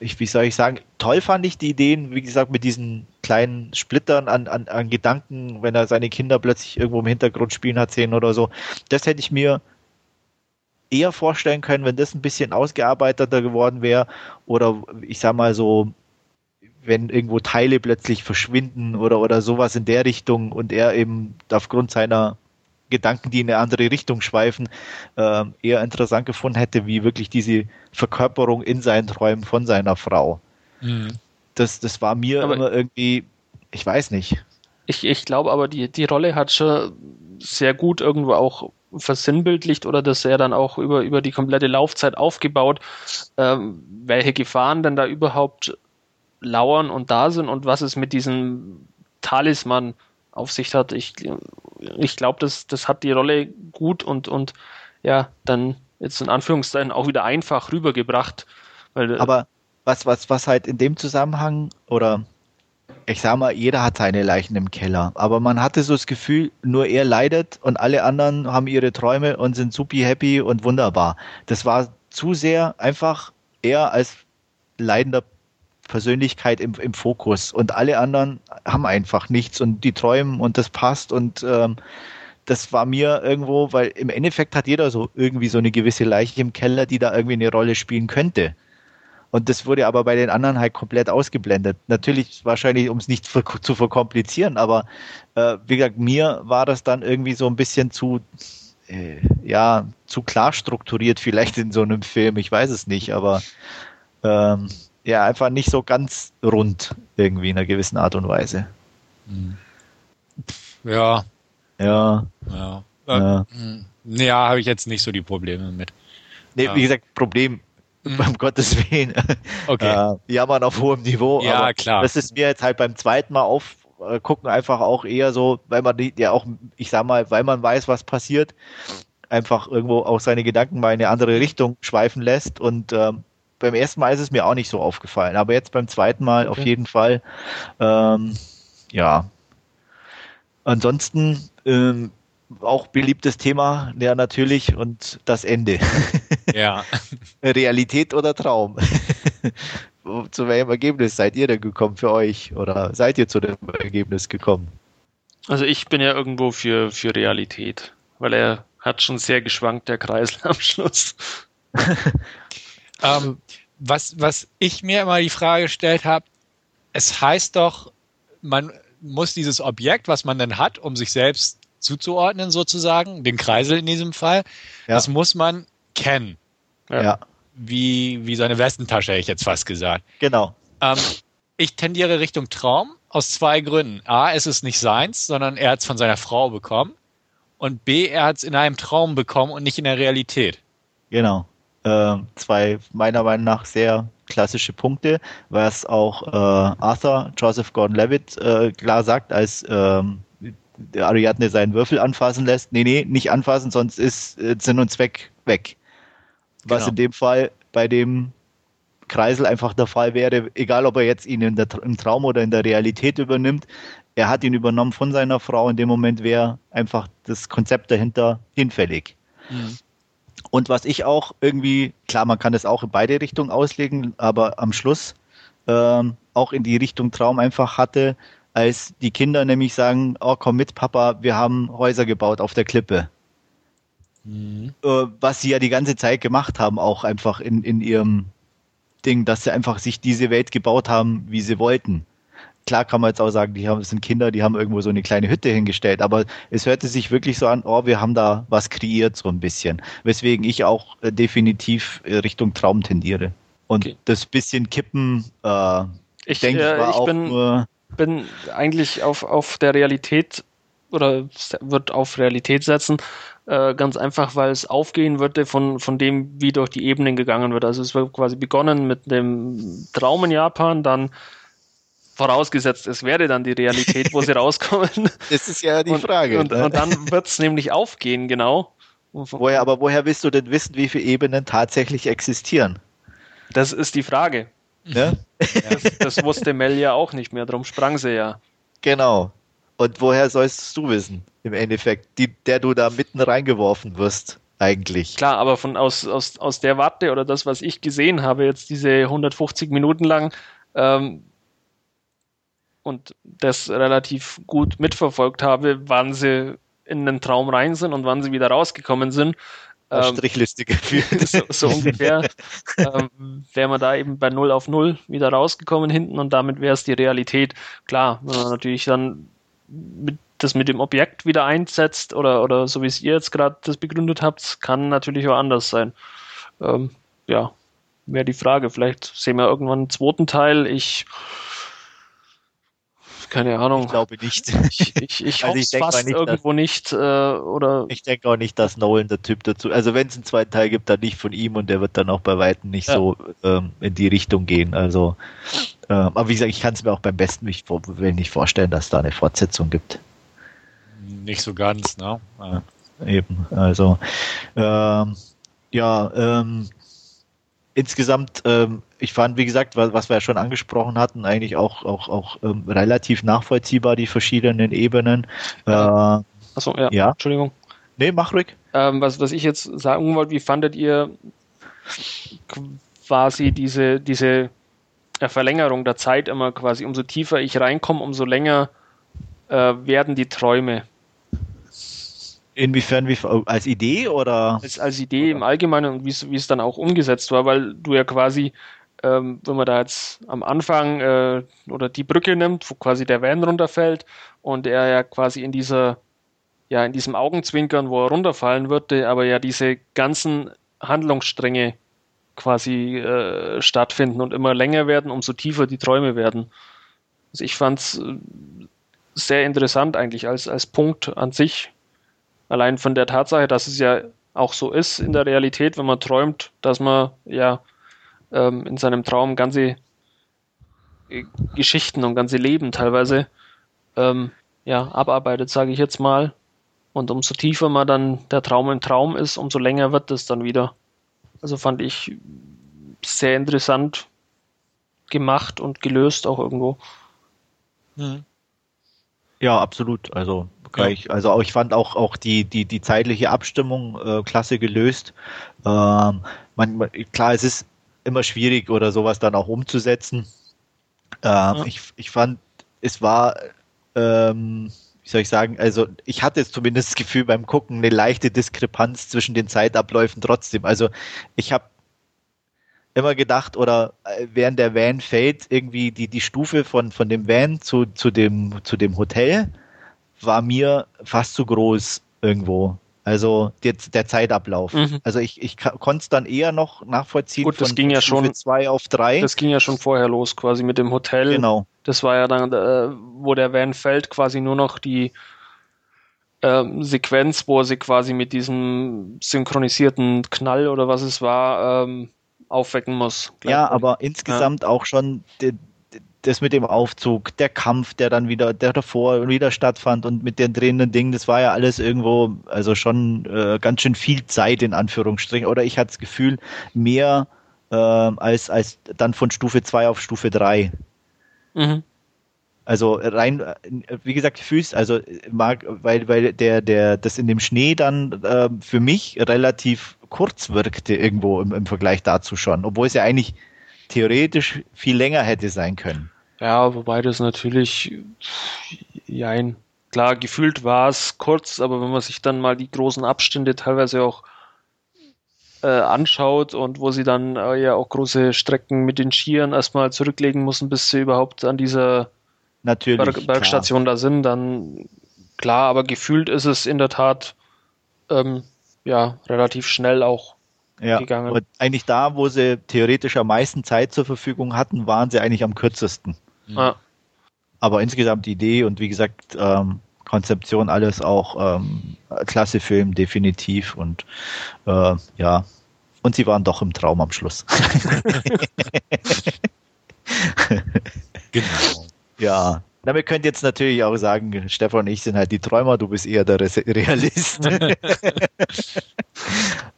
ich, wie soll ich sagen, toll fand ich die Ideen, wie gesagt, mit diesen kleinen Splittern an, an, an Gedanken, wenn er seine Kinder plötzlich irgendwo im Hintergrund spielen hat sehen oder so. Das hätte ich mir eher vorstellen können, wenn das ein bisschen ausgearbeiteter geworden wäre. Oder ich sag mal so, wenn irgendwo Teile plötzlich verschwinden oder, oder sowas in der Richtung und er eben aufgrund seiner Gedanken, die in eine andere Richtung schweifen, äh, eher interessant gefunden hätte, wie wirklich diese Verkörperung in seinen Träumen von seiner Frau. Mhm. Das, das war mir aber immer irgendwie, ich weiß nicht. Ich, ich glaube aber, die, die Rolle hat schon sehr gut irgendwo auch versinnbildlicht oder das er dann auch über, über die komplette Laufzeit aufgebaut, ähm, welche Gefahren denn da überhaupt lauern und da sind und was es mit diesem Talisman auf sich hat. Ich, ich glaube, das, das hat die Rolle gut und, und ja, dann jetzt in Anführungszeichen auch wieder einfach rübergebracht. Weil, Aber was, was, was halt in dem Zusammenhang oder ich sag mal, jeder hat seine Leichen im Keller, aber man hatte so das Gefühl, nur er leidet und alle anderen haben ihre Träume und sind supi happy und wunderbar. Das war zu sehr einfach er als leidender Persönlichkeit im, im Fokus und alle anderen haben einfach nichts und die träumen und das passt und ähm, das war mir irgendwo, weil im Endeffekt hat jeder so irgendwie so eine gewisse Leiche im Keller, die da irgendwie eine Rolle spielen könnte. Und das wurde aber bei den anderen halt komplett ausgeblendet. Natürlich wahrscheinlich, um es nicht zu verkomplizieren, aber äh, wie gesagt, mir war das dann irgendwie so ein bisschen zu, äh, ja, zu klar strukturiert vielleicht in so einem Film. Ich weiß es nicht, aber ähm, ja, einfach nicht so ganz rund irgendwie in einer gewissen Art und Weise. Hm. Ja. Ja. Ja. Ja, hm. ja habe ich jetzt nicht so die Probleme mit. Nee, ja. wie gesagt, Problem mhm. um Gottes Willen. Okay. Äh, jammern auf hohem Niveau. Ja, klar. Das ist mir jetzt halt beim zweiten Mal aufgucken äh, einfach auch eher so, weil man ja auch, ich sag mal, weil man weiß, was passiert, einfach irgendwo auch seine Gedanken mal in eine andere Richtung schweifen lässt und ähm, beim ersten Mal ist es mir auch nicht so aufgefallen, aber jetzt beim zweiten Mal okay. auf jeden Fall. Ähm, ja. Ansonsten ähm, auch beliebtes Thema, ja natürlich, und das Ende. (laughs) Ja. (laughs) Realität oder Traum? (laughs) zu welchem Ergebnis seid ihr denn gekommen für euch? Oder seid ihr zu dem Ergebnis gekommen? Also ich bin ja irgendwo für, für Realität, weil er hat schon sehr geschwankt, der Kreisel am Schluss. Ähm, was, was ich mir immer die Frage gestellt habe, es heißt doch, man muss dieses Objekt, was man dann hat, um sich selbst zuzuordnen sozusagen, den Kreisel in diesem Fall, ja. das muss man kennen. Ja. Wie, wie seine Westentasche, hätte ich jetzt fast gesagt. Genau. Ähm, ich tendiere Richtung Traum aus zwei Gründen. A, es ist nicht seins, sondern er hat es von seiner Frau bekommen. Und B, er hat es in einem Traum bekommen und nicht in der Realität. Genau. Äh, zwei meiner Meinung nach sehr klassische Punkte, was auch äh, Arthur Joseph Gordon-Levitt äh, klar sagt, als ähm, der Ariadne seinen Würfel anfassen lässt. Nee, nee, nicht anfassen, sonst ist äh, Sinn und Zweck weg. Was genau. in dem Fall bei dem Kreisel einfach der Fall wäre, egal ob er jetzt ihn in der, im Traum oder in der Realität übernimmt, er hat ihn übernommen von seiner Frau. In dem Moment wäre einfach das Konzept dahinter hinfällig. Mhm. Und was ich auch irgendwie, klar, man kann das auch in beide Richtungen auslegen, aber am Schluss ähm, auch in die Richtung Traum einfach hatte, als die Kinder nämlich sagen, oh komm mit, Papa, wir haben Häuser gebaut auf der Klippe. Mhm. Äh, was sie ja die ganze Zeit gemacht haben, auch einfach in, in ihrem Ding, dass sie einfach sich diese Welt gebaut haben, wie sie wollten. Klar kann man jetzt auch sagen, die haben, das sind Kinder, die haben irgendwo so eine kleine Hütte hingestellt, aber es hörte sich wirklich so an, oh, wir haben da was kreiert, so ein bisschen. Weswegen ich auch äh, definitiv äh, Richtung Traum tendiere. Und okay. das bisschen Kippen, äh, ich denke, äh, ich auch bin, bin eigentlich auf, auf der Realität oder wird auf Realität setzen, äh, ganz einfach, weil es aufgehen würde von, von dem, wie durch die Ebenen gegangen wird. Also es wird quasi begonnen mit dem Traum in Japan, dann vorausgesetzt, es wäre dann die Realität, wo sie (laughs) rauskommen. Das ist ja die Frage. Und, ne? und dann wird es nämlich aufgehen, genau. Woher, aber woher willst du denn wissen, wie viele Ebenen tatsächlich existieren? Das ist die Frage. Ne? Das, das wusste Mel ja auch nicht mehr, darum sprang sie ja. Genau. Und woher sollst du wissen, im Endeffekt, die, der du da mitten reingeworfen wirst, eigentlich? Klar, aber von aus, aus, aus der Warte oder das, was ich gesehen habe, jetzt diese 150 Minuten lang, ähm, und das relativ gut mitverfolgt habe, wann sie in den Traum rein sind und wann sie wieder rausgekommen sind, ähm, Strichliste (laughs) geführt. so, so ungefähr. (laughs) ähm, wäre man da eben bei 0 auf 0 wieder rausgekommen hinten und damit wäre es die Realität. Klar, wenn man natürlich dann mit, das mit dem Objekt wieder einsetzt oder, oder so wie es ihr jetzt gerade das begründet habt, kann natürlich auch anders sein. Ähm, ja, wäre die Frage. Vielleicht sehen wir irgendwann einen zweiten Teil. Ich keine Ahnung. Ich glaube nicht. Ich, ich, ich (laughs) Also hoffe ich fast nicht, irgendwo nicht. Äh, oder Ich denke auch nicht, dass Nolan der Typ dazu. Also wenn es einen zweiten Teil gibt, dann nicht von ihm und der wird dann auch bei weitem nicht Ja. so ähm, in die Richtung gehen. Also, ähm, aber wie gesagt, ich kann es mir auch beim besten nicht, vor- will nicht vorstellen, dass da eine Fortsetzung gibt. Nicht so ganz, ne? Ja. Eben. Also ähm, ja, ähm, insgesamt, ähm, ich fand, wie gesagt, was, was wir ja schon angesprochen hatten, eigentlich auch auch auch ähm, relativ nachvollziehbar die verschiedenen Ebenen. Äh, achso, ja, Ja. Entschuldigung. nee, mach ruhig. Ähm, was, was ich jetzt sagen wollte, wie fandet ihr quasi diese, diese äh, Verlängerung der Zeit immer quasi, umso tiefer ich reinkomme, umso länger äh, werden die Träume. Inwiefern wie als Idee oder? Als, als Idee im Allgemeinen und wie es wie es dann auch umgesetzt war, weil du ja quasi, ähm, wenn man da jetzt am Anfang äh, oder die Brücke nimmt, wo quasi der Van runterfällt und er ja quasi in dieser, ja, in diesem Augenzwinkern, wo er runterfallen würde, aber ja diese ganzen Handlungsstränge quasi äh, stattfinden und immer länger werden, umso tiefer die Träume werden. Also ich fand es sehr interessant eigentlich als, als Punkt an sich. Allein von der Tatsache, dass es ja auch so ist in der Realität, wenn man träumt, dass man ja ähm, in seinem Traum ganze äh, Geschichten und ganze Leben teilweise ähm, ja, abarbeitet, sage ich jetzt mal. Und umso tiefer man dann der Traum im Traum ist, umso länger wird es dann wieder. Also fand ich sehr interessant gemacht und gelöst auch irgendwo. Mhm. Ja, absolut. Also gleich, also auch, ich fand auch auch die die die zeitliche Abstimmung äh, klasse gelöst. Ähm, man, klar, es ist immer schwierig oder sowas dann auch umzusetzen. Ähm, ich, ich fand, es war, ähm, wie soll ich sagen, also ich hatte jetzt zumindest das Gefühl beim Gucken eine leichte Diskrepanz zwischen den Zeitabläufen trotzdem. Also ich habe immer gedacht oder äh, während der Van fällt, irgendwie die, die Stufe von, von dem Van zu, zu, dem, zu dem Hotel war mir fast zu groß irgendwo. Also der, der Zeitablauf. Mhm. Also ich, ich konnte es dann eher noch nachvollziehen Gut, das ging ja schon- 2 auf 3. Das ging ja schon vorher los, quasi mit dem Hotel. Genau. Das war ja dann, äh, wo der Van fällt, quasi nur noch die ähm, Sequenz, wo er sie quasi mit diesem synchronisierten Knall oder was es war, ähm, aufwecken muss. Ja, aber insgesamt auch schon das mit dem Aufzug, der Kampf, der dann wieder, der davor wieder stattfand und mit den drehenden Dingen, das war ja alles irgendwo, also schon äh, ganz schön viel Zeit in Anführungsstrichen. Oder ich hatte das Gefühl, mehr ähm, als, als dann von Stufe 2 auf Stufe 3. Mhm. Also rein, äh, wie gesagt, Füß, also äh, mag, weil, weil der, der, das in dem Schnee dann äh, für mich relativ kurz wirkte irgendwo im, im Vergleich dazu schon, obwohl es ja eigentlich theoretisch viel länger hätte sein können. Ja, wobei das natürlich, jein, klar, gefühlt war es kurz, aber wenn man sich dann mal die großen Abstände teilweise auch äh, anschaut und wo sie dann äh, ja auch große Strecken mit den Skiern erstmal zurücklegen müssen, bis sie überhaupt an dieser Natürlich. Berg klar. Bergstation da sind, dann klar, aber gefühlt ist es in der Tat ähm, ja relativ schnell auch. Ja. gegangen. Und eigentlich da, wo sie theoretisch am meisten Zeit zur Verfügung hatten, waren sie eigentlich am kürzesten. Mhm. Ja, Aber insgesamt die Idee und wie gesagt, ähm, Konzeption, alles auch ähm, klasse Film, definitiv. Und äh, ja, und sie waren doch im Traum am Schluss. Genau. ja. Damit könnt ihr jetzt natürlich auch sagen, Stefan und ich sind halt die Träumer, du bist eher der Re- Realist. (laughs)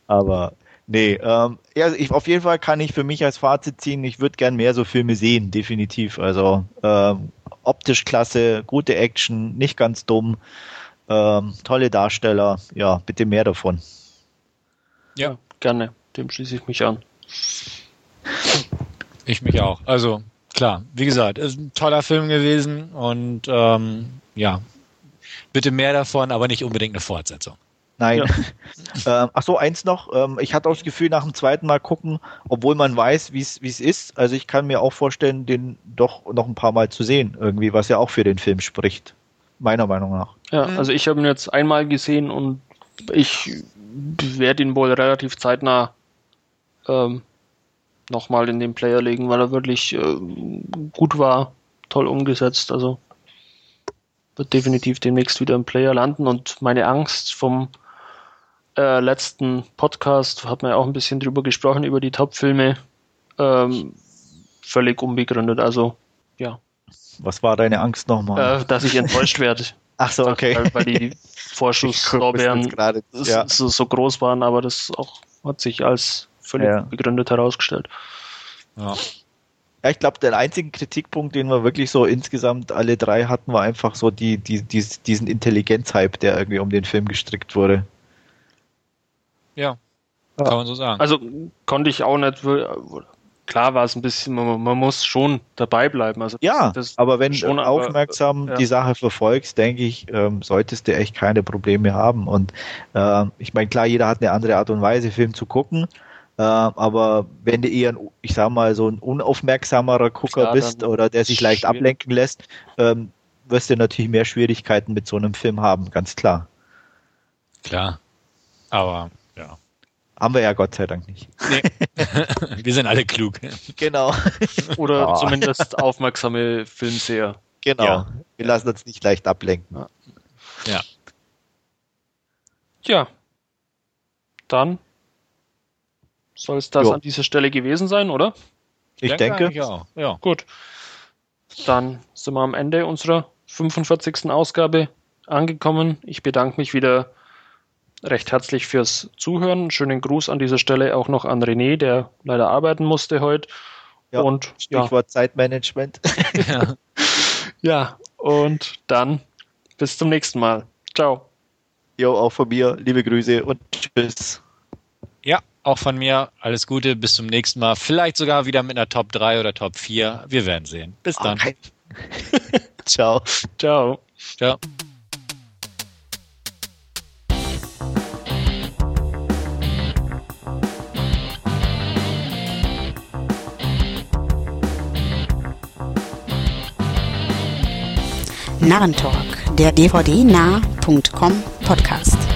Aber nee, ähm, ja, ich, auf jeden Fall kann ich für mich als Fazit ziehen, ich würde gern mehr so Filme sehen, definitiv. Also ähm, optisch klasse, gute Action, nicht ganz dumm, ähm, tolle Darsteller, ja, bitte mehr davon. Ja, gerne. Dem schließe ich mich an. ich mich auch. Also klar, wie gesagt, ist ein toller Film gewesen und ähm, ja, bitte mehr davon, aber nicht unbedingt eine Fortsetzung. Nein. (laughs) ähm, ach so, eins noch. Ähm, ich hatte auch das Gefühl, nach dem zweiten Mal gucken, obwohl man weiß, wie es wie es ist. Also ich kann mir auch vorstellen, den doch noch ein paar Mal zu sehen, irgendwie, was ja auch für den Film spricht. Meiner Meinung nach. Ja, Mhm. also ich habe ihn jetzt einmal gesehen und ich werde ihn wohl relativ zeitnah ähm, nochmal in den Player legen, weil er wirklich äh, gut war, toll umgesetzt. Also wird definitiv demnächst wieder im Player landen und meine Angst vom äh, letzten Podcast hat man ja auch ein bisschen drüber gesprochen, über die Top-Filme. Ähm, völlig unbegründet. Also, ja. Was war deine Angst nochmal? Äh, dass ich enttäuscht werde. (laughs) Ach so, okay. Weil, weil die Vorschusslorbeeren ja. so, so, groß waren, aber das auch hat sich als völlig ja. begründet herausgestellt. Ja. Ja, ich glaube, der einzige Kritikpunkt, den wir wirklich so insgesamt alle drei hatten, war einfach so die, die, die diesen Intelligenzhype, der irgendwie um den Film gestrickt wurde. Ja, kann man so sagen. Also konnte ich auch nicht, klar war es ein bisschen, man, man, muss schon dabei bleiben. Also ja, aber wenn du aufmerksam aber, ja. die Sache verfolgst, denke ich, ähm, solltest du echt keine Probleme haben. Und äh, ich meine, klar, jeder hat eine andere Art und Weise, Film zu gucken. Äh, aber wenn du eher, ich sag mal, so ein unaufmerksamerer Gucker klar, bist oder der sich leicht schwierig. ablenken lässt, ähm, wirst du natürlich mehr Schwierigkeiten mit so einem Film haben, ganz klar. Klar. Aber ja. Haben wir ja Gott sei Dank nicht. Nee. (laughs) wir sind alle klug. Genau. Oder oh. zumindest aufmerksame Filmseher. Genau. Ja. Wir lassen uns nicht leicht ablenken. Ja. Ja. ja. Dann soll es das jo. an dieser Stelle gewesen sein, oder? Ich denke. Ja. ja. Gut. Dann sind wir am Ende unserer 45. Ausgabe angekommen. Ich bedanke mich wieder recht herzlich fürs Zuhören. Schönen Gruß an dieser Stelle auch noch an René, der leider arbeiten musste heute. Ja, und Stichwort (laughs) ja. Zeitmanagement. (laughs) ja. ja, und dann bis zum nächsten Mal. Ciao. Jo, auch von mir. Liebe Grüße und tschüss. Ja, auch von mir. Alles Gute. Bis zum nächsten Mal. Vielleicht sogar wieder mit einer Top 3 oder Top 4. Wir werden sehen. Bis dann. Okay. (laughs) Ciao. Ciao. Ciao. Narrentalk, der dvd-nah.com Podcast.